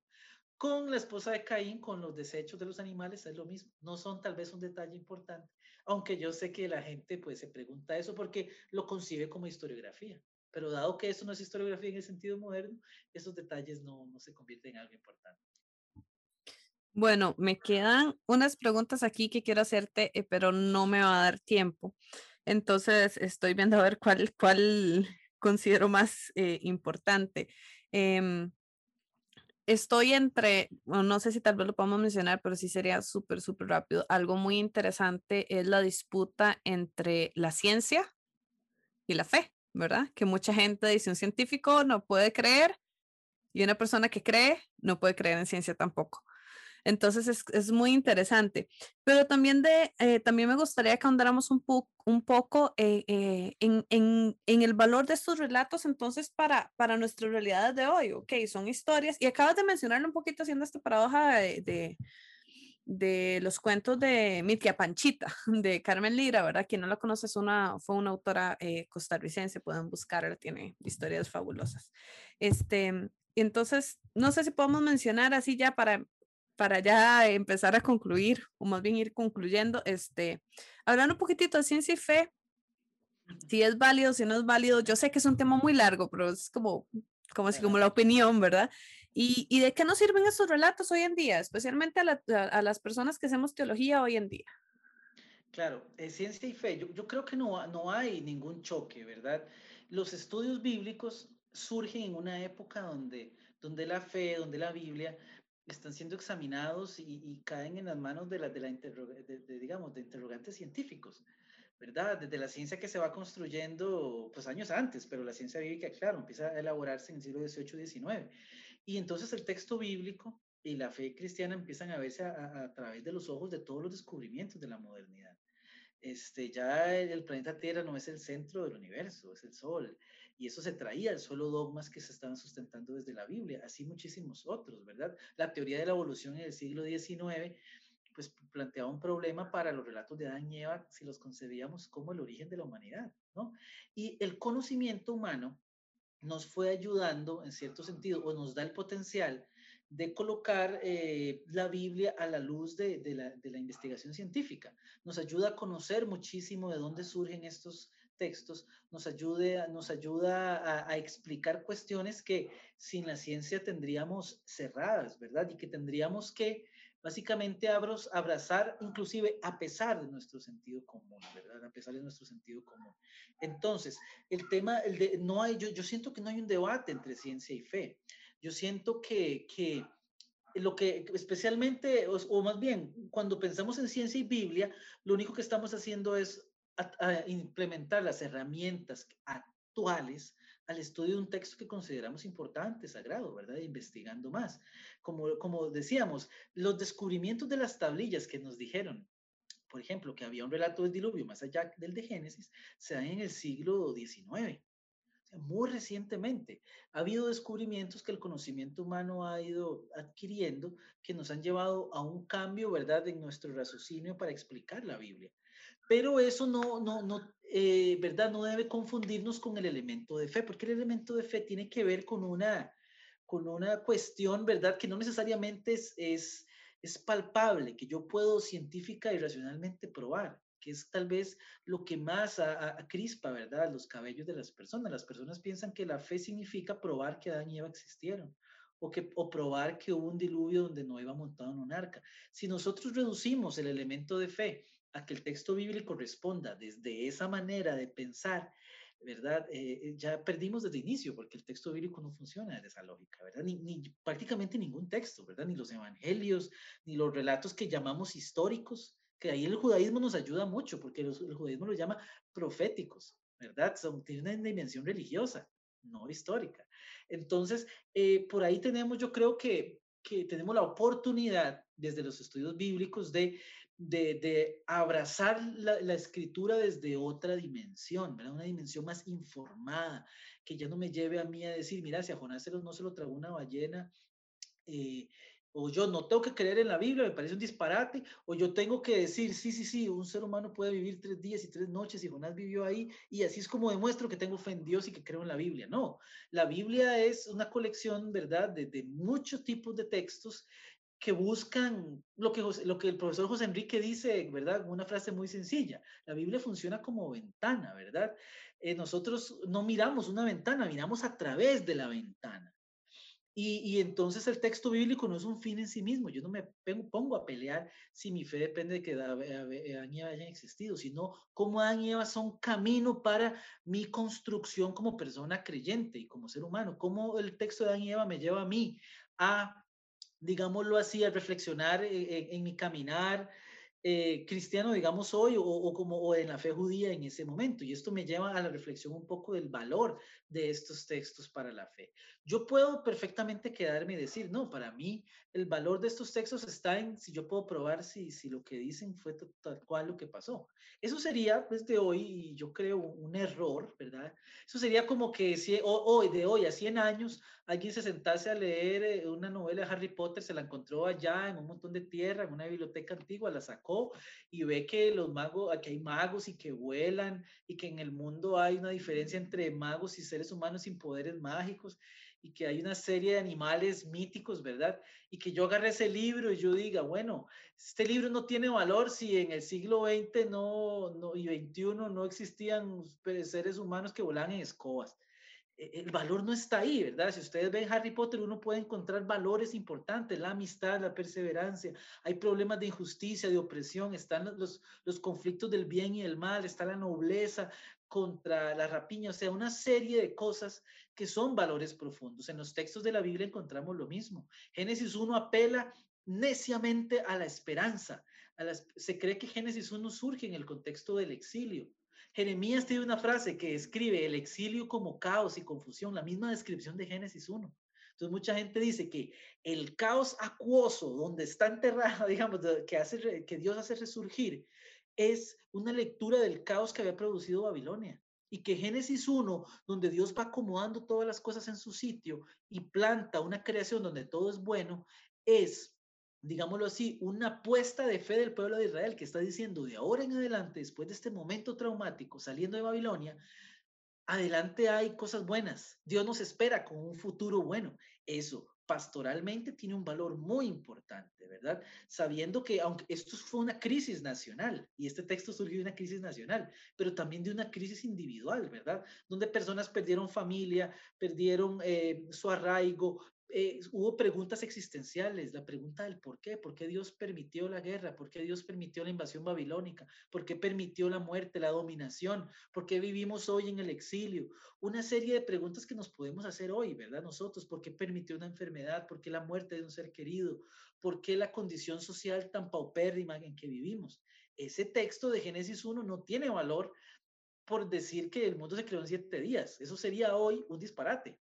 Con la esposa de Caín, con los desechos de los animales, es lo mismo. No son tal vez un detalle importante, aunque yo sé que la gente pues se pregunta eso porque lo concibe como historiografía. Pero dado que eso no es historiografía en el sentido moderno, esos detalles no, no se convierten en algo importante. Bueno, me quedan unas preguntas aquí que quiero hacerte, eh, pero no me va a dar tiempo. Entonces estoy viendo a ver cuál, cuál considero más eh, importante. Em, estoy entre, no sé si tal vez lo podemos mencionar, pero sí sería súper, súper rápido. Algo muy interesante es la disputa entre la ciencia y la fe, ¿verdad? Que mucha gente dice un científico no puede creer y una persona que cree no puede creer en ciencia tampoco. Entonces es, es muy interesante. Pero también, de, eh, también me gustaría que ahondáramos un, un poco eh, eh, en, en, en, el valor de estos relatos entonces para, para nuestras realidades de hoy. Ok, son historias. Y acabas de mencionarlo un poquito haciendo esta paradoja de, de de los cuentos de Mitia Panchita, de Carmen Lira, ¿verdad? Quien no la conoce es una, fue una autora costarricense, pueden buscarla, tiene historias fabulosas. Este, entonces, no sé si podemos mencionar así ya para, para ya empezar a concluir, o más bien ir concluyendo, este, hablando un poquitito de ciencia y fe, si es válido, si no es válido, yo sé que es un tema muy largo, pero es como, como así, como la opinión, ¿verdad? ¿Y, ¿Y, de qué nos sirven esos relatos hoy en día, especialmente a, a, las personas que hacemos teología hoy en día? Claro, eh, ciencia y fe, yo, yo, creo que no, no hay ningún choque, ¿verdad? Los estudios bíblicos surgen en una época donde, donde la fe, donde la Biblia están siendo examinados y, caen en las manos de, la, de, la de, digamos, de interrogantes científicos, ¿verdad? Desde la ciencia que se va construyendo, pues años antes, pero la ciencia bíblica, claro, empieza a elaborarse en el siglo XVIII y entonces el texto bíblico y la fe cristiana empiezan a verse a, a, través de los ojos de todos los descubrimientos de la modernidad. Este, ya el planeta Tierra no es el centro del universo, es el Sol y eso se traía al suelo dogmas que se estaban sustentando desde la Biblia, así muchísimos otros, ¿verdad? La teoría de la evolución en el siglo XIX, pues planteaba un problema para los relatos de Adán y Eva si los concebíamos como el origen de la humanidad, ¿no? Y el conocimiento humano nos fue ayudando, en cierto sentido, o nos da el potencial de colocar eh, la Biblia a la luz de, la, investigación científica. Nos ayuda a conocer muchísimo de dónde surgen estos textos nos, ayude, nos ayuda a, explicar cuestiones que sin la ciencia tendríamos cerradas, ¿verdad? Y que tendríamos que básicamente abros, abrazar inclusive a pesar de nuestro sentido común, ¿verdad? A pesar de nuestro sentido común. Entonces, el tema, el de, no hay, yo, yo siento que no hay un debate entre ciencia y fe. Yo siento que, que lo que especialmente, o, más bien, cuando pensamos en ciencia y Biblia, lo único que estamos haciendo es implementar las herramientas actuales al estudio de un texto que consideramos importante, sagrado, ¿verdad? Investigando más. Como, como decíamos, los descubrimientos de las tablillas que nos dijeron, por ejemplo, que había un relato del diluvio más allá del de Génesis, se dan en el siglo XIX. muy recientemente ha habido descubrimientos que el conocimiento humano ha ido adquiriendo que nos han llevado a un cambio, ¿verdad?, en nuestro raciocinio para explicar la Biblia. Pero eso no, no, no, eh, ¿verdad? No debe confundirnos con el elemento de fe, porque el elemento de fe tiene que ver con una, con una cuestión, ¿verdad? Que no necesariamente es, es, es palpable, que yo puedo científica y racionalmente probar, que es tal vez lo que más a, a, crispa, ¿verdad? Los cabellos de las personas. Las personas piensan que la fe significa probar que Adán y Eva existieron. O, que, o probar que hubo un diluvio donde no iba montado en un arca. Si nosotros reducimos el elemento de fe a que el texto bíblico responda desde esa manera de pensar, ¿verdad? Eh, eh, ya perdimos desde el inicio, porque el texto bíblico no funciona desde esa lógica, ¿verdad? Ni, ni, prácticamente ningún texto, ¿verdad? Ni los evangelios, ni los relatos que llamamos históricos, que ahí el judaísmo nos ayuda mucho, porque los, el judaísmo lo llama proféticos, ¿verdad? Son, tienen una dimensión religiosa, no histórica. Entonces, eh, por ahí tenemos, yo creo que, que tenemos la oportunidad desde los estudios bíblicos de de, abrazar la, escritura desde otra dimensión, ¿verdad? Una dimensión más informada, que ya no me lleve a mí a decir, mira, si a Jonás no se lo tragó una ballena, eh, O yo no tengo que creer en la Biblia, me parece un disparate. O yo tengo que decir, sí, sí, sí, un ser humano puede vivir tres días y tres noches y Jonás vivió ahí. Y así es como demuestro que tengo fe en Dios y que creo en la Biblia. No, la Biblia es una colección, ¿verdad?, de muchos tipos de textos que buscan lo que, lo que el profesor José Enrique dice, ¿verdad? Una frase muy sencilla. La Biblia funciona como ventana, ¿verdad? Eh, nosotros no miramos una ventana, miramos a través de la ventana. Y, y, entonces el texto bíblico no es un fin en sí mismo. Yo no me pongo a pelear si mi fe depende de que Adán y Eva hayan existido, sino cómo Adán y Eva son camino para mi construcción como persona creyente y como ser humano. Cómo el texto de Adán y Eva me lleva a mí a digámoslo así, al reflexionar en, en mi caminar eh, cristiano, digamos, hoy o, o, como o en la fe judía en ese momento. Y esto me lleva a la reflexión un poco del valor de estos textos para la fe. Yo puedo perfectamente quedarme y decir, no, para mí el valor de estos textos está en si yo puedo probar si, si lo que dicen fue tal cual lo que pasó. Eso sería desde hoy, y yo creo, un error, ¿verdad? Eso sería como que si hoy, de hoy a 100 años, alguien se sentase a leer eh, una novela de Harry Potter, se la encontró allá en un montón de tierra, en una biblioteca antigua, la sacó y ve que los magos, aquí hay magos y que vuelan y que en el mundo hay una diferencia entre magos y seres humanos sin poderes mágicos y que hay una serie de animales míticos, ¿verdad? Y que yo agarre ese libro y yo diga, bueno, este libro no tiene valor si en el siglo XX no, no, y XXI no existían seres humanos que volaban en escobas. E, el valor no está ahí, ¿verdad? Si ustedes ven Harry Potter, uno puede encontrar valores importantes, la amistad, la perseverancia, hay problemas de injusticia, de opresión, están los, los conflictos del bien y el mal, está la nobleza, contra la rapiña, o sea, una serie de cosas que son valores profundos. En los textos de la Biblia encontramos lo mismo. Génesis 1 apela neciamente a la esperanza. A se cree que Génesis 1 surge en el contexto del exilio. Jeremías tiene una frase que describe el exilio como caos y confusión, la misma descripción de Génesis 1. Entonces mucha gente dice que el caos acuoso donde está enterrado, digamos, que, hace, que Dios hace resurgir, es una lectura del caos que había producido Babilonia. Y que Génesis 1, donde Dios va acomodando todas las cosas en su sitio y planta una creación donde todo es bueno, es, digámoslo así, una apuesta de fe del pueblo de Israel que está diciendo de ahora en adelante, después de este momento traumático, saliendo de Babilonia, adelante hay cosas buenas. Dios nos espera con un futuro bueno. Eso pastoralmente tiene un valor muy importante, ¿verdad? Sabiendo que aunque esto fue una crisis nacional y este texto surgió de una crisis nacional, pero también de una crisis individual, ¿verdad? Donde personas perdieron familia, perdieron eh, su arraigo, eh, hubo preguntas existenciales, la pregunta del por qué, por qué Dios permitió la guerra, por qué Dios permitió la invasión babilónica, por qué permitió la muerte, la dominación, por qué vivimos hoy en el exilio. Una serie de preguntas que nos podemos hacer hoy, ¿verdad? Nosotros, ¿por qué permitió una enfermedad? ¿Por qué la muerte de un ser querido? ¿Por qué la condición social tan paupérrima en que vivimos? Ese texto de Génesis 1 no tiene valor por decir que el mundo se creó en siete días. Eso sería hoy un disparate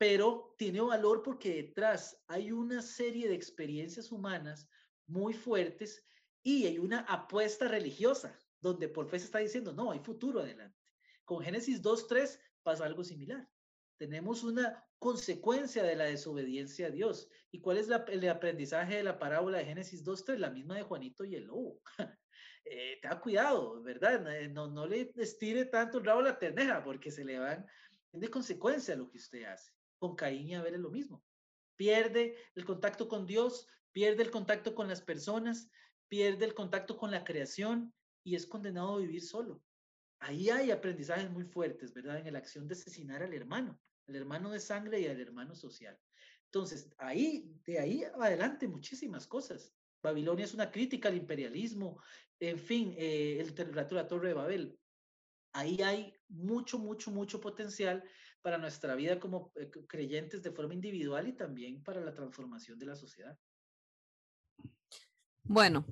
pero tiene valor porque detrás hay una serie de experiencias humanas muy fuertes y hay una apuesta religiosa donde por fe se está diciendo, no, hay futuro adelante. Con Génesis 2.3 pasa algo similar. Tenemos una consecuencia de la desobediencia a Dios. ¿Y cuál es el aprendizaje de la parábola de Génesis 2.3? La misma de Juanito y el lobo. eh, ten cuidado, ¿verdad? No, no le estire tanto el rabo a la terneja porque se le van de consecuencia lo que usted hace con Caín y Abel es lo mismo. Pierde el contacto con Dios, pierde el contacto con las personas, pierde el contacto con la creación y es condenado a vivir solo. Ahí hay aprendizajes muy fuertes, ¿verdad? En la acción de asesinar al hermano, al hermano de sangre y al hermano social. Entonces, ahí, de ahí adelante, muchísimas cosas. Babilonia es una crítica al imperialismo, en fin, eh, el relato la Torre de Babel. Ahí hay mucho, mucho, mucho potencial para nuestra vida como eh, creyentes de forma individual y también para la transformación de la sociedad. Bueno,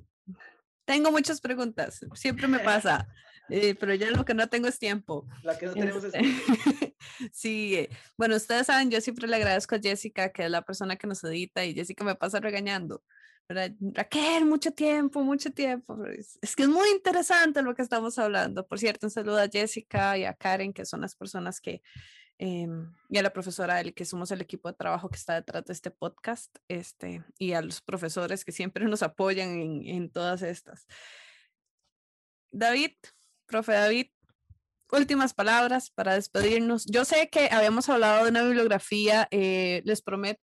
tengo muchas preguntas, siempre me pasa, eh, pero ya lo que no tengo es tiempo. La que no tenemos es este, Sí, eh, bueno, ustedes saben, yo siempre le agradezco a Jessica, que es la persona que nos edita, y Jessica me pasa regañando. Raquel, mucho tiempo, mucho tiempo. Es, es, que es muy interesante lo que estamos hablando. Por cierto, un saludo a Jessica y a Karen, que son las personas que em, y a la profesora Eli, que somos el equipo de trabajo que está detrás de este podcast, este, y a los profesores que siempre nos apoyan en, en todas estas. David, profe David, últimas palabras para despedirnos. Yo sé que habíamos hablado de una bibliografía, eh, les prometo